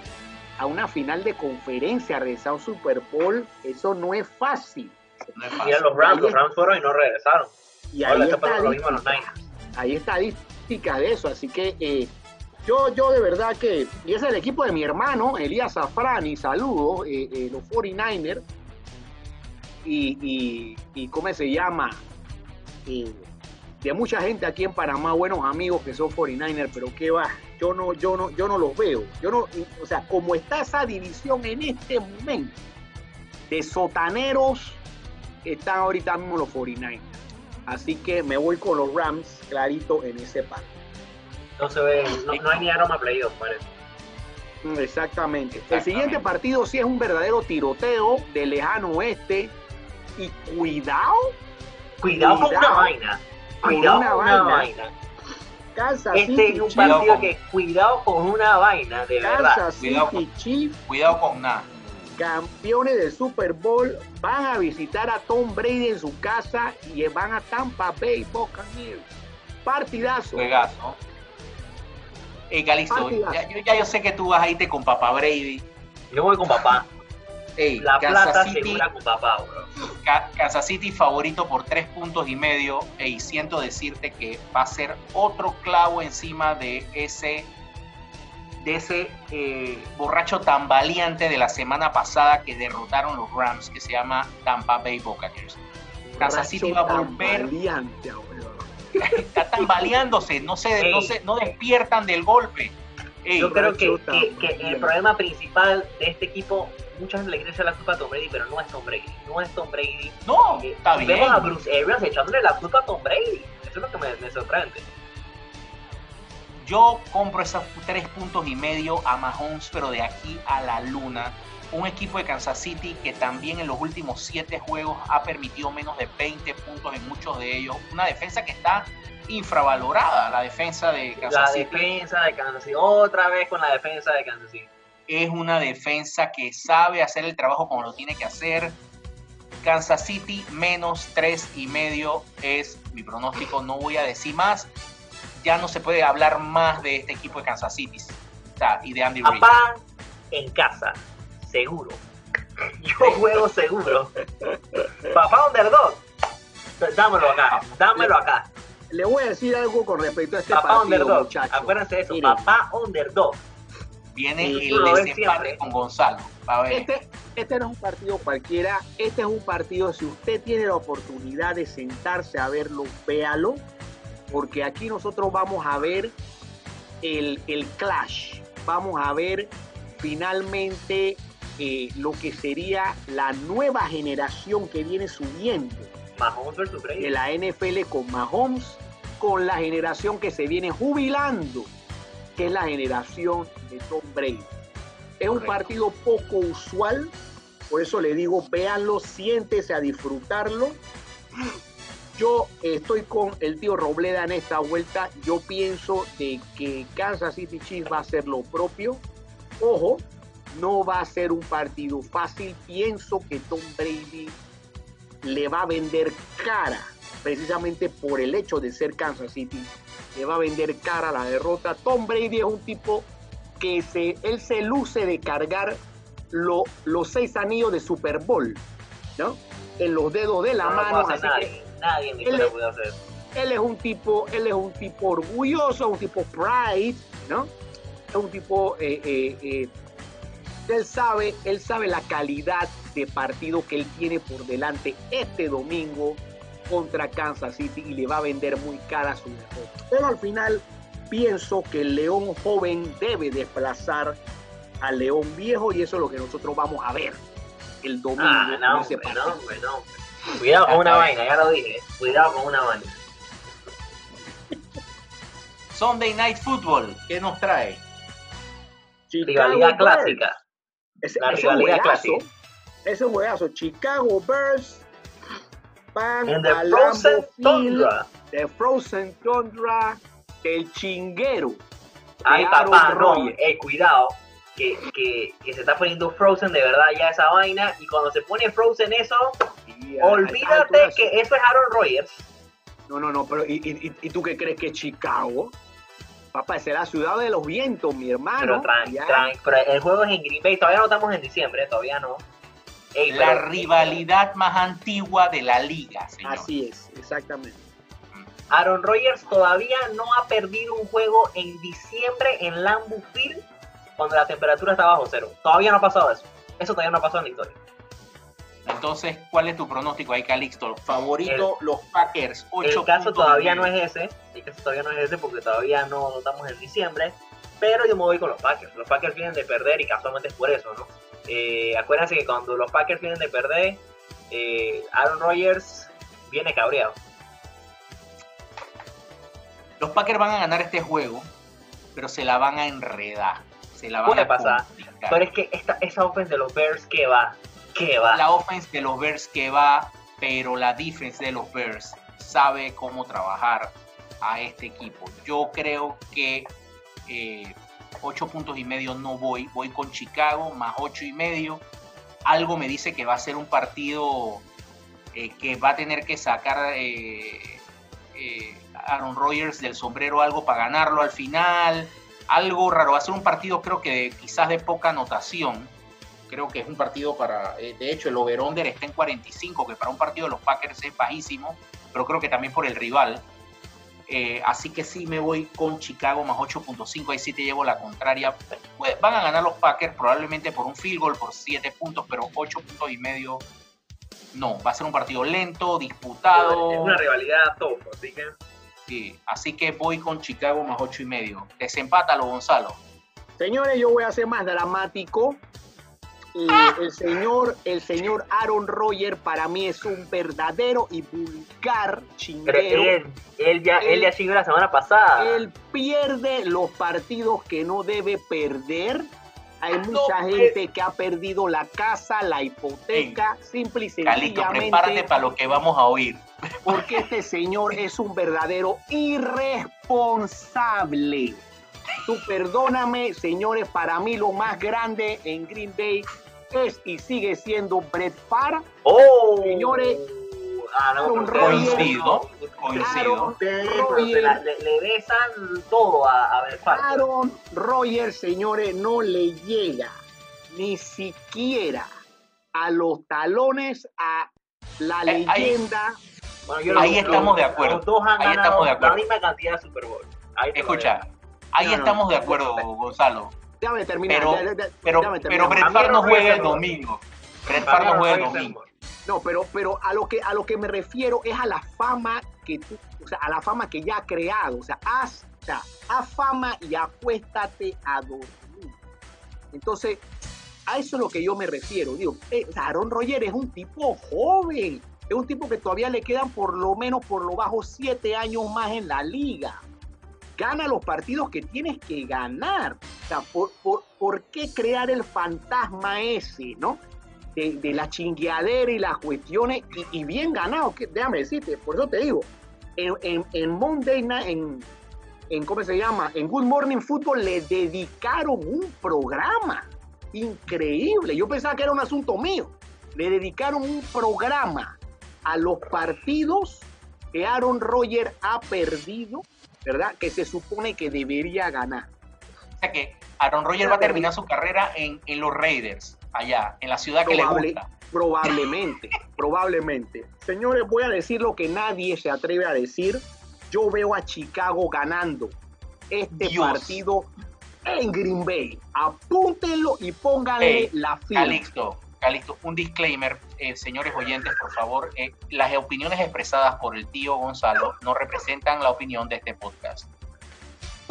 a una final de conferencia, regresar a un Super Bowl, eso no es fácil. No es Y fácil. a los Rams, los Rams fueron y no regresaron. Y Ahora ahí le está pasando lo está mismo a los Niners. hay estadísticas de eso, así que eh, yo, yo de verdad que, y es el equipo de mi hermano, Elías Zafrani, saludos, eh, eh, los 49ers, y, y, y ¿cómo se llama? Eh, de mucha gente aquí en Panamá, buenos amigos que son 49ers, pero qué va, yo no, yo no, yo no los veo, yo no, o sea, como está esa división en este momento de sotaneros, están ahorita mismo los 49ers. Así que me voy con los Rams clarito en ese par. No se ve, no, no hay ni aroma playoff, parece. Mm, Exactamente. El siguiente partido sí es un verdadero tiroteo de lejano oeste. Y cuidado, Cuidado con una Cuidado. vaina. Con Cuidado una con una vaina. vaina. Kansas Este City es un partido con- que cuidado con una vaina, de verdad. Kansas Cuidado City Chiefs, Cuidado con nada. campeones del Super Bowl, van a visitar a Tom Brady en su casa y van a Tampa Bay Buccaneers. Partidazo. Juegazo. Ey, Calixto, Partidazo. ya, yo- ya yo sé que tú vas a irte con Papá Brady. Yo voy con papá. Ey, La Kansas plata City, segura con papá, bro. Ka- Kansas City favorito por tres puntos y medio. Y siento decirte que va a ser otro clavo encima de ese de ese eh, borracho tambaleante de la semana pasada que derrotaron los Rams, que se llama Tampa Bay Buccaneers. Kansas City va a volver (laughs) está tambaleándose, no se, no se, no despiertan del golpe. Ey, Yo creo que, que- que el problema principal de este equipo, mucha gente le quiere echar la culpa a Tom Brady, pero no es Tom Brady. No es Tom Brady. no, Eh, está bien. Vemos a Bruce Arians echándole la culpa a Tom Brady. Eso es lo que me, me sorprende. Yo compro esos tres puntos y medio a Mahomes, pero de aquí a la luna. Un equipo de Kansas City que también en los últimos siete juegos ha permitido menos de 20 puntos en muchos de ellos. Una defensa que está infravalorada, la defensa de La Kansas City. defensa de Kansas City, otra vez con la defensa de Kansas City. Es una defensa que sabe hacer el trabajo como lo tiene que hacer. Kansas City menos tres y medio es mi pronóstico. No voy a decir más. Ya no se puede hablar más de este equipo de Kansas City o sea, y de Andy Reid. Papá en casa, seguro. (laughs) Yo juego seguro. Papá underdog. Dámelo acá, dámelo acá. Le voy a decir algo con respecto a este Papá partido, underdog. muchachos. Acuérdense de eso, Miren, papá underdog. Viene Sí, el desempate con Gonzalo. A ver. Este, este no es un partido cualquiera, este es un partido, si usted tiene la oportunidad de sentarse a verlo, véalo, porque aquí nosotros vamos a ver el, el clash, vamos a ver finalmente eh, lo que sería la nueva generación que viene subiendo Mahomes de la NFL con Mahomes, con la generación que se viene jubilando, que es la generación de Tom Brady. Es un partido poco usual, por eso le digo, véanlo, siéntese a disfrutarlo. Yo estoy con el tío Robleda en esta vuelta. Yo pienso de que Kansas City Chiefs va a hacer lo propio. Ojo, no va a ser un partido fácil. Pienso que Tom Brady le va a vender cara, precisamente por el hecho de ser Kansas City, le va a vender cara la derrota. Tom Brady es un tipo que se, él se luce de cargar lo- los seis anillos de Super Bowl, ¿no? En los dedos de la no mano. hacer así que nadie. Nadie en mi él escuela es- puede hacer eso. él es un tipo, él es un tipo orgulloso, un tipo pride, ¿no? Es un tipo, eh, eh, eh, él sabe, él sabe la calidad de partido que él tiene por delante este domingo contra Kansas City y le va a vender muy cara su derrota. Pero al final pienso que el León joven debe desplazar al León viejo y eso es lo que nosotros vamos a ver el domingo Ah, no, ese hombre, partido. no, hombre, no. hombre. Cuidado con una vaina, ya lo dije. Cuidado con una vaina. Sunday Night Football, ¿qué nos trae? Chicago Rivalidad Bears. clásica. Ese, La ese rivalidad juegazo, clásica. ese juegazo, Chicago Bears van En the Frozen Tundra. de Frozen Tundra, el chinguero. Ay, papá, no. Eh, cuidado. Que, que, que se está poniendo Frozen de verdad ya esa vaina. Y cuando se pone Frozen eso, Y, ah, olvídate que eso es Aaron Rodgers. No, no, no, pero ¿y, y, y tú qué crees que Chicago? Papá, esa es la ciudad de los vientos, mi hermano. Pero, tran- tran- pero el juego es en Green Bay, todavía no estamos en diciembre, todavía no. Ey, La pero- rivalidad más antigua de la liga, señor. Así es, exactamente. Aaron Rodgers todavía no ha perdido un juego en diciembre en Lambeau Field cuando la temperatura está bajo cero. Todavía no ha pasado eso. Eso todavía no ha pasado en la historia. Entonces, ¿cuál es tu pronóstico ahí, Calixto? Favorito, los Packers, 8 El caso todavía no es ese. El caso todavía no es ese porque todavía no estamos en diciembre. Pero yo me voy con los Packers. Los Packers vienen de perder y casualmente es por eso, ¿no? Eh, acuérdense que cuando los Packers vienen de perder, eh, Aaron Rodgers viene cabreado. Los Packers van a ganar este juego, pero se la van a enredar. Se la van Puede a pasar, complicar. Pero es que esta, esa offense de los Bears, ¿qué va? ¿Qué va? La offense de los Bears que va, pero la defense de los Bears sabe cómo trabajar a este equipo. Yo creo que eh, 8 puntos y medio no voy, voy con Chicago más 8 y medio. Algo me dice que va a ser un partido eh, que va a tener que sacar eh, eh, Aaron Rodgers del sombrero algo para ganarlo al final. Algo raro, va a ser un partido creo que quizás de poca anotación creo que es un partido para, eh, de hecho el over-under está en 45, que para un partido de los Packers es bajísimo, pero creo que también por el rival. Eh, así que sí me voy con Chicago más 8.5, ahí sí te llevo la contraria. Pues, van a ganar los Packers probablemente por un field goal, por 7 puntos, pero 8 puntos y medio no. Va a ser un partido lento, disputado. Es una rivalidad top, así que sí. Así que voy con Chicago más 8 y medio. Desempátalo, Gonzalo. Señores, yo voy a ser más dramático. Y el señor, el señor Aaron Rodgers para mí es un verdadero y vulgar pero chinguero. él, él ya, él, Él- ya chingó la semana pasada. Él pierde los partidos que no debe perder. Hay No, mucha pues. gente que ha perdido la casa, la hipoteca, simple y Calito, prepárate sencillamente para lo que vamos a oír. porque este señor es un verdadero irresponsable. Tú perdóname, señores, para mí lo más grande en Green Bay es y sigue siendo Brett Favre. ¡Oh! Señores, ah, Aaron Coincido, coincido. Le, le besan todo a, a Brett Favre. Aaron Rodgers, señores, no le llega ni siquiera a los talones a la Eh, ahí- leyenda. Bueno, yo Ahí los- estamos de los- acuerdo. Los dos han Ahí ganado estamos de acuerdo. la misma cantidad de Super Bowl. Ahí Escucha. Ahí No, estamos no. de acuerdo, Gonzalo. Déjame terminar. Pero- ya- Pero, déjame pero. Brett Favre no juega el domingo. Brett Favre no juega el domingo. No, pero, pero a lo que a lo que me refiero es a la fama que tú, o sea, a la fama que ya ha creado. O sea, haz, o sea, haz fama y acuéstate a dormir. Entonces, a eso es lo que yo me refiero. Digo, eh, Aaron Rodgers es un tipo joven. Es un tipo que todavía le quedan por lo menos por lo bajo siete años más en la liga. Gana los partidos que tienes que ganar. O sea, ¿por, por, por qué crear el fantasma ese, no? de, la chingueadera y las cuestiones, y, y bien ganado, que, déjame decirte, por eso te digo, en, en, en Monday Night, en, en, ¿cómo se llama? En Good Morning Football le dedicaron un programa increíble. Yo pensaba que era un asunto mío. Le dedicaron un programa a los partidos que Aaron Rodgers ha perdido, ¿verdad? Que se supone que debería ganar. O sea que Aaron Rodgers va a terminar su carrera en, en los Raiders, allá, en la ciudad que le gusta. Probablemente, (laughs) probablemente. Señores, voy a decir lo que nadie se atreve a decir. Yo veo a Chicago ganando este Dios. partido en Green Bay. Apúntenlo y pónganle la firma. Calixto, Calixto, un disclaimer, eh, señores oyentes, por favor. eh, las opiniones expresadas por el tío Gonzalo no representan la opinión de este podcast.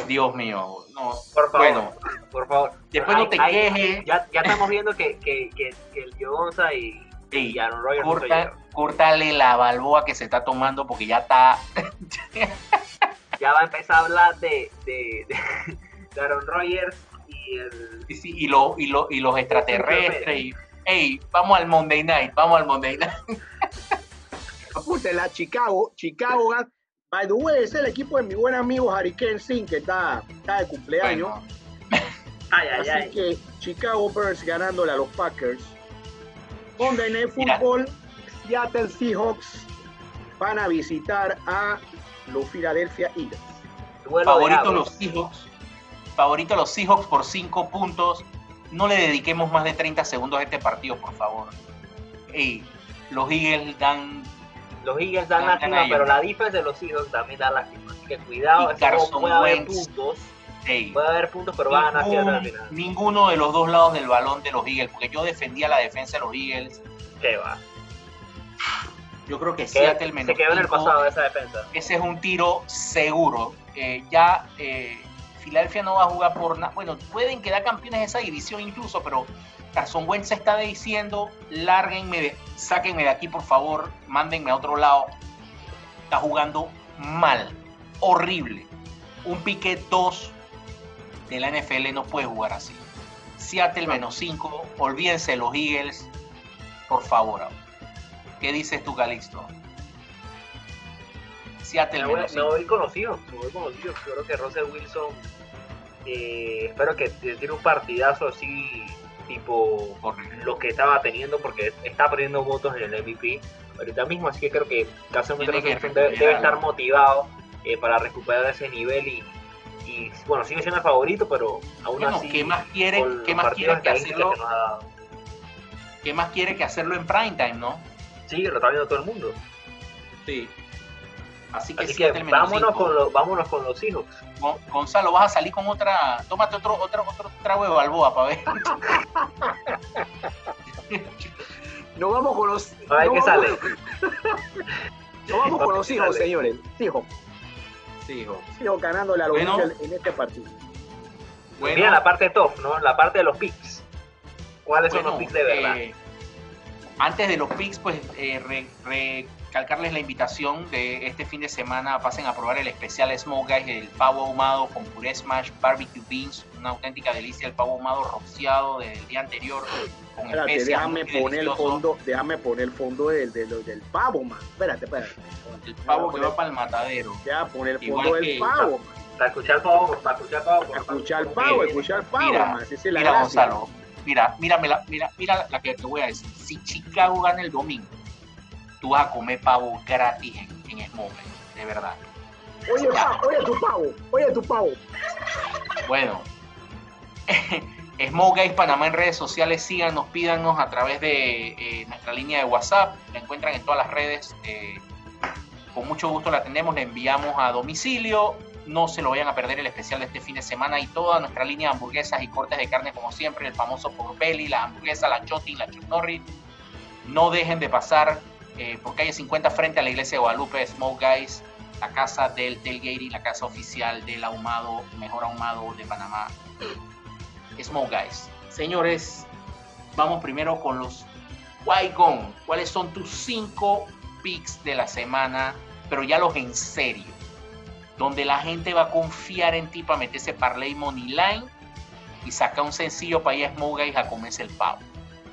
Dios mío, no. Por favor, Bueno, por favor. después no te quejes. Ya, ya estamos viendo que, que, que, que el Gio Gonza y, y Aaron Rodgers no corta, córtale la balboa que se está tomando porque ya está. (laughs) Ya va a empezar a hablar de, de, de, de Aaron Rodgers y el... Sí, y, lo- y, lo- y los extraterrestres. Y, hey, vamos al Monday Night, vamos al Monday Night. (laughs) Apúntenla, Chicago. Chicago gan- By the way, es el equipo de mi buen amigo Hurricane Sin, que está, está de cumpleaños. Bueno, Ay, ay, Así ay. que Chicago Bears ganándole a los Packers. Monday Night Mira. Football, Seattle Seahawks van a visitar a los Philadelphia Eagles. Favorito los Seahawks. Favorito los Seahawks por 5 puntos. No le dediquemos más de 30 segundos a este partido, por favor. Ey, los Eagles dan. Los Eagles dan, lástima, pero la defensa de los Seahawks también da lástima. Así que cuidado, puede haber puntos. puede haber puntos, pero van a ganar al final. Ninguno de los dos lados del balón de los Eagles, porque yo defendía la defensa de los Eagles. ¿Qué va? Yo creo que Seattle menos. Se quedó en el pasado esa defensa. Ese es un tiro seguro. Eh, ya eh, Filadelfia no va a jugar por nada. Bueno, pueden quedar campeones de esa división incluso, pero Carson Wentz está diciendo: lárguenme, sáquenme de aquí, por favor, mándenme a otro lado. Está jugando mal, horrible. Un pique 2 de la NFL no puede jugar así. Seattle menos 5, olvídense los Eagles, por favor. ¿Qué dices tú, Calixto? Seattle me voy, me voy conocido, me voy conocido. Yo creo que Russell Wilson, eh, espero que tiene un partidazo así, tipo lo que estaba teniendo, porque está perdiendo votos en el MVP ahorita mismo. Así que creo que casualmente debe, debe, estar motivado eh, para recuperar ese nivel y, y, bueno, sigue siendo el favorito, pero aún así. ¿Qué más quiere, ¿qué más quiere que hacerlo? ¿Qué más quiere que hacerlo en prime time, no? Sí, lo está viendo todo el mundo. Sí. Así que, vámonos, con los, vámonos con los hijos. Gonzalo, vas a salir con otra. Tómate otro, otro, otro trago de balboa para ver. (laughs) Nos vamos con los. A ver qué sale. (laughs) Nos vamos con los hijos, señores. Hijos. Sigo. Sigo ganando la bueno, en este partido. Mira la parte top, ¿no? La parte de los picks. ¿Cuáles son los picks de verdad? Eh, antes de los picks, pues eh, recalcarles la invitación de este fin de semana. Pasen a probar el especial Smoke Guys, el pavo ahumado con puré smash, barbecue beans, una auténtica delicia el pavo ahumado rociado del día anterior. Con especias, déjame poner el fondo, déjame poner el fondo del, del, del pavo, man. Espérate, espérate. El pavo que va para el matadero. Ya, poner el fondo del pavo, man. Para escuchar el pavo, para escuchar el pavo. Para escuchar el pavo, escuchar el pavo, mira, man. es la mira, Gonzalo Mira, la, mira, mira la que te voy a decir. Si Chicago gana el domingo, tú vas a comer pavo gratis en, en de verdad. Oye, oye tu pavo, oye tu pavo. Bueno, (laughs) Smoke Guys Panamá en redes sociales, síganos, pídanos a través de eh, nuestra línea de WhatsApp, la encuentran en todas las redes. Eh, con mucho gusto la atendemos, la enviamos a domicilio no se lo vayan a perder el especial de este fin de semana y toda nuestra línea de hamburguesas y cortes de carne como siempre, el famoso por belly, la hamburguesa, la choti, la chuck No dejen de pasar eh, por calle 50 frente a la iglesia de Guadalupe, Smoke Guys, la casa del tailgate la casa oficial del ahumado, mejor ahumado de Panamá. Smoke Guys. Señores, vamos primero con los Wygon. ¿Cuáles son tus cinco picks de la semana? Pero ya los en serio donde la gente va a confiar en ti para meterse parlay money line y saca un sencillo para ir a Smoke Guys a comerse el pavo.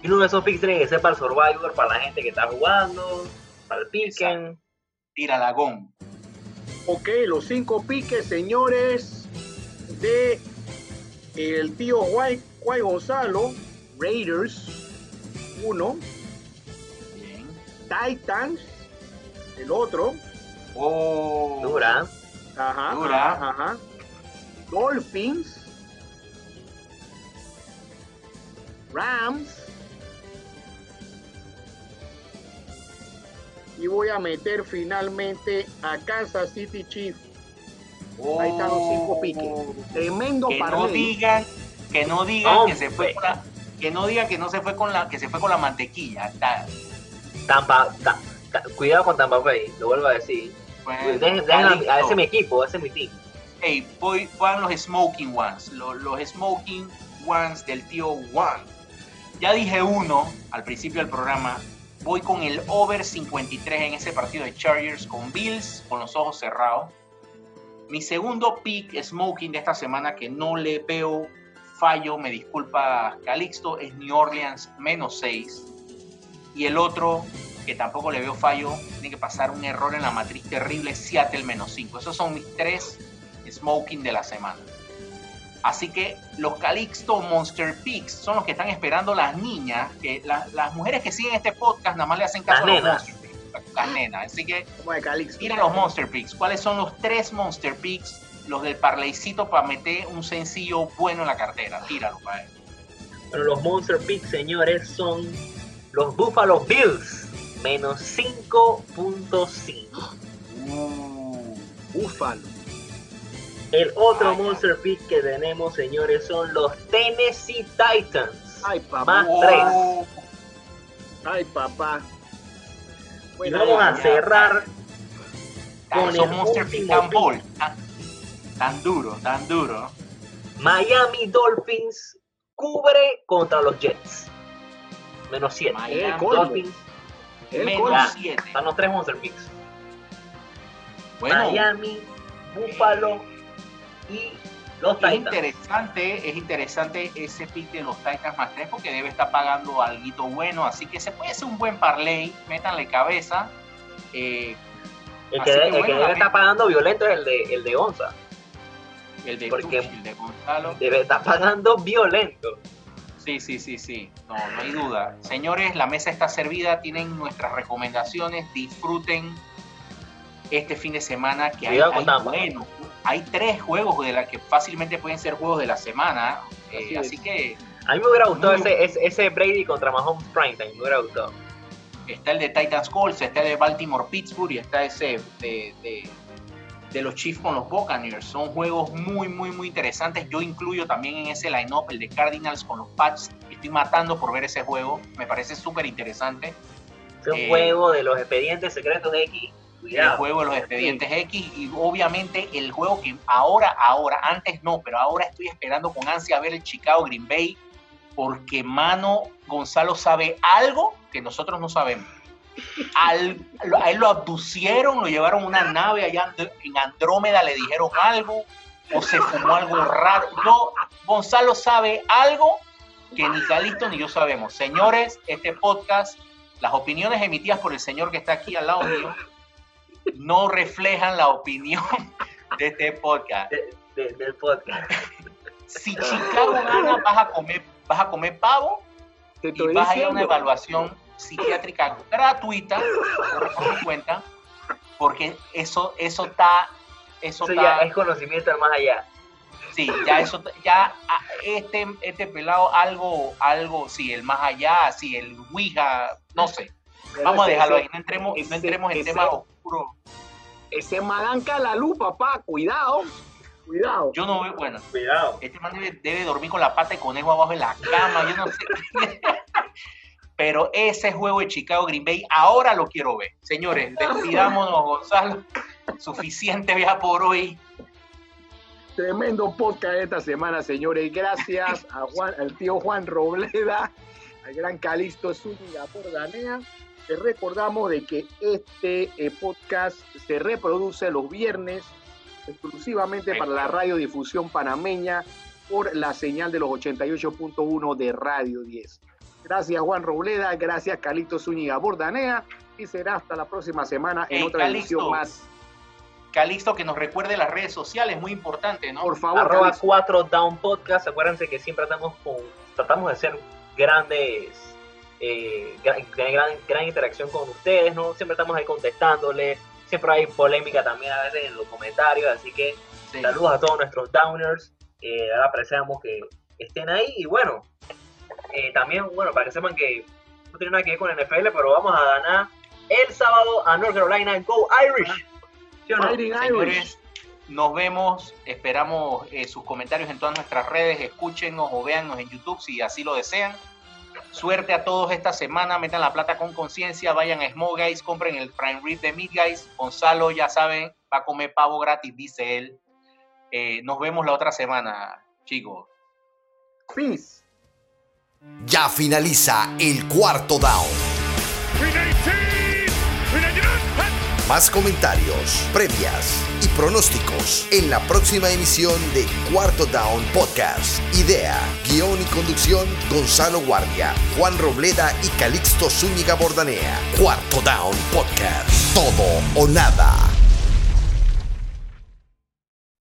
Y uno de esos picks tiene que ser para el Survivor, para la gente que está jugando, para el piquen. Tira la gom. Ok, los cinco piques, señores, de el tío Guay, Gonzalo, Raiders, uno. Bien. Titans, el otro. Oh. Dura. Ajá, ajá, Dolphins. Rams. Y voy a meter finalmente a Kansas City Chiefs. Ahí están los cinco piques. Tremendo que no digan, que no digan que se fue con la, que no digan que no se fue con la, que se fue con la mantequilla. Tampa, cuidado con Tampa Bay, lo vuelvo a decir a, ese mi equipo, ese es mi team. Hey, voy, van los Smoking Ones, los, los Smoking Ones del tío One. Ya dije uno al principio del programa, voy con el over 53 en ese partido de Chargers con Bills con los ojos cerrados. Mi segundo pick smoking de esta semana que no le veo fallo, me disculpa Calixto, es New Orleans menos 6. Y el otro que tampoco le veo fallo, tiene que pasar un error en la matriz terrible, Seattle menos 5. Esos son mis tres smoking de la semana. Así que los Calixto Monster Picks son los que están esperando las niñas, que las mujeres que siguen este podcast nada más le hacen caso a los las nenas. Así que Como de Calixto. mira los Monster Picks. ¿Cuáles son los tres Monster Picks? Los del parleycito para meter un sencillo bueno en la cartera. Tíralo, pa' él. Bueno, los Monster Picks, señores, son los Buffalo Bills, menos 5.5. Uh, Búfalo. El otro. Monster Pick que tenemos, señores, son los Tennessee Titans. Ay, papá. Más oh, tres. Ay, papá. Y vamos a ya. cerrar con el Monster último tan. Tan, duro, tan duro. Miami Dolphins cubre contra los Jets. Menos 7. Miami colmo. Dolphins el Menos colmo. Ya. 7. están los tres Monster Picks. Bueno, Miami, Buffalo y los Es interesante, es interesante ese pick de los Titans más 3 porque debe estar pagando algo bueno, así que se puede hacer un buen parlay, métanle cabeza. Eh, El que, que el que debe estar pagando violento es el de, el de Gonza. el de Porque- el de Gonzalo. Debe estar pagando violento. Sí, sí, sí, sí, no, no hay duda. Señores, la mesa está servida, tienen nuestras recomendaciones, disfruten este fin de semana que hay, Cuidado con hay bueno, hay tres juegos de la que fácilmente pueden ser juegos de la semana, eh, Así que A mí me hubiera gustado Muy- ese, Brady contra Mahomes Primetime. Me hubiera gustado. está el de Titans Colts, está el de Baltimore Pittsburgh y está ese de, de, de los Chiefs con los Buccaneers. Son juegos muy, muy, muy interesantes. Yo incluyo también en ese line-up el de Cardinals con los Pats. Estoy matando por ver ese juego. Me parece súper interesante. Es un Eh, juego de los expedientes secretos de X. El Cuidado. juego de los expedientes X y obviamente el juego que ahora, ahora, antes no, pero ahora estoy esperando con ansia ver el Chicago Green Bay porque mano Gonzalo sabe algo que nosotros no sabemos. Al- a él lo abducieron, lo llevaron a una nave allá en Andrómeda, le dijeron algo o se fumó algo raro. Yo, Gonzalo sabe algo que ni Calixto ni yo sabemos. Señores, este podcast, las opiniones emitidas por el señor que está aquí al lado mío, no reflejan la opinión de este podcast. de- del podcast. Si Chicago gana, vas a comer, vas a comer pavo Te y vas a ir a una evaluación psiquiátrica gratuita por mi cuenta, porque eso, eso está, eso Eso está, ya es conocimiento del más allá. sí, ya eso, ya ah, este, este pelado algo, algo, sí, el más allá, sí, el Ouija, no sé, vamos a dejarlo ahí, no entremos, no entremos en temas Ese maganca la luz, papá. Cuidado. Cuidado. Yo no veo, bueno, Cuidado. Este man debe, debe dormir con la pata de conejo abajo en la cama, yo no sé. (laughs) Pero ese juego de Chicago Green Bay, ahora lo quiero ver. Señores, despidámonos, Gonzalo. Suficiente ya por hoy. Tremendo podcast esta semana, señores. Gracias a Juan, al tío Juan Robleda, al gran Calixto Zúñiga por Danea. Les recordamos de que este eh, podcast se reproduce los viernes exclusivamente para la radiodifusión panameña por la señal de los 88.1 de Radio 10. Gracias Juan Robleda, gracias Calixto Zúñiga Bordanea y será hasta la próxima semana en Ey, otra Calixto. edición más. Calixto, que nos recuerde las redes sociales, muy importante, ¿no? Por favor, Arroba Calixto. 4 Down Podcast. Acuérdense que siempre estamos con, tratamos de hacer grandes, eh, gran, gran, gran interacción con ustedes, ¿no? Siempre estamos ahí contestándoles. Siempre hay polémica también a veces en los comentarios. Así que Sí. saludos a todos nuestros downers. Eh, ahora apreciamos que estén ahí. Y bueno, eh, también, bueno, para que sepan que no tiene nada que ver con NFL, pero vamos a ganar el sábado a North Carolina. Go Irish. ¿Sí o no? Fighting Irish. Señores, nos vemos. Esperamos eh, sus comentarios en todas nuestras redes. Escúchenos o véannos en YouTube si así lo desean. Suerte a todos esta semana. Metan la plata con conciencia. Vayan a Small Guys. Compren el Prime Rib de Meat Guys. Gonzalo, ya saben, va a comer pavo gratis, dice él. Eh, nos vemos la otra semana, chicos. Peace. Ya finaliza el cuarto down. Más comentarios, previas y pronósticos en la próxima emisión de Cuarto Down Podcast. Idea, guion y conducción Gonzalo Guardia, Juan Robleda y Calixto Zúñiga Bordanea. Cuarto Down Podcast. Todo o nada.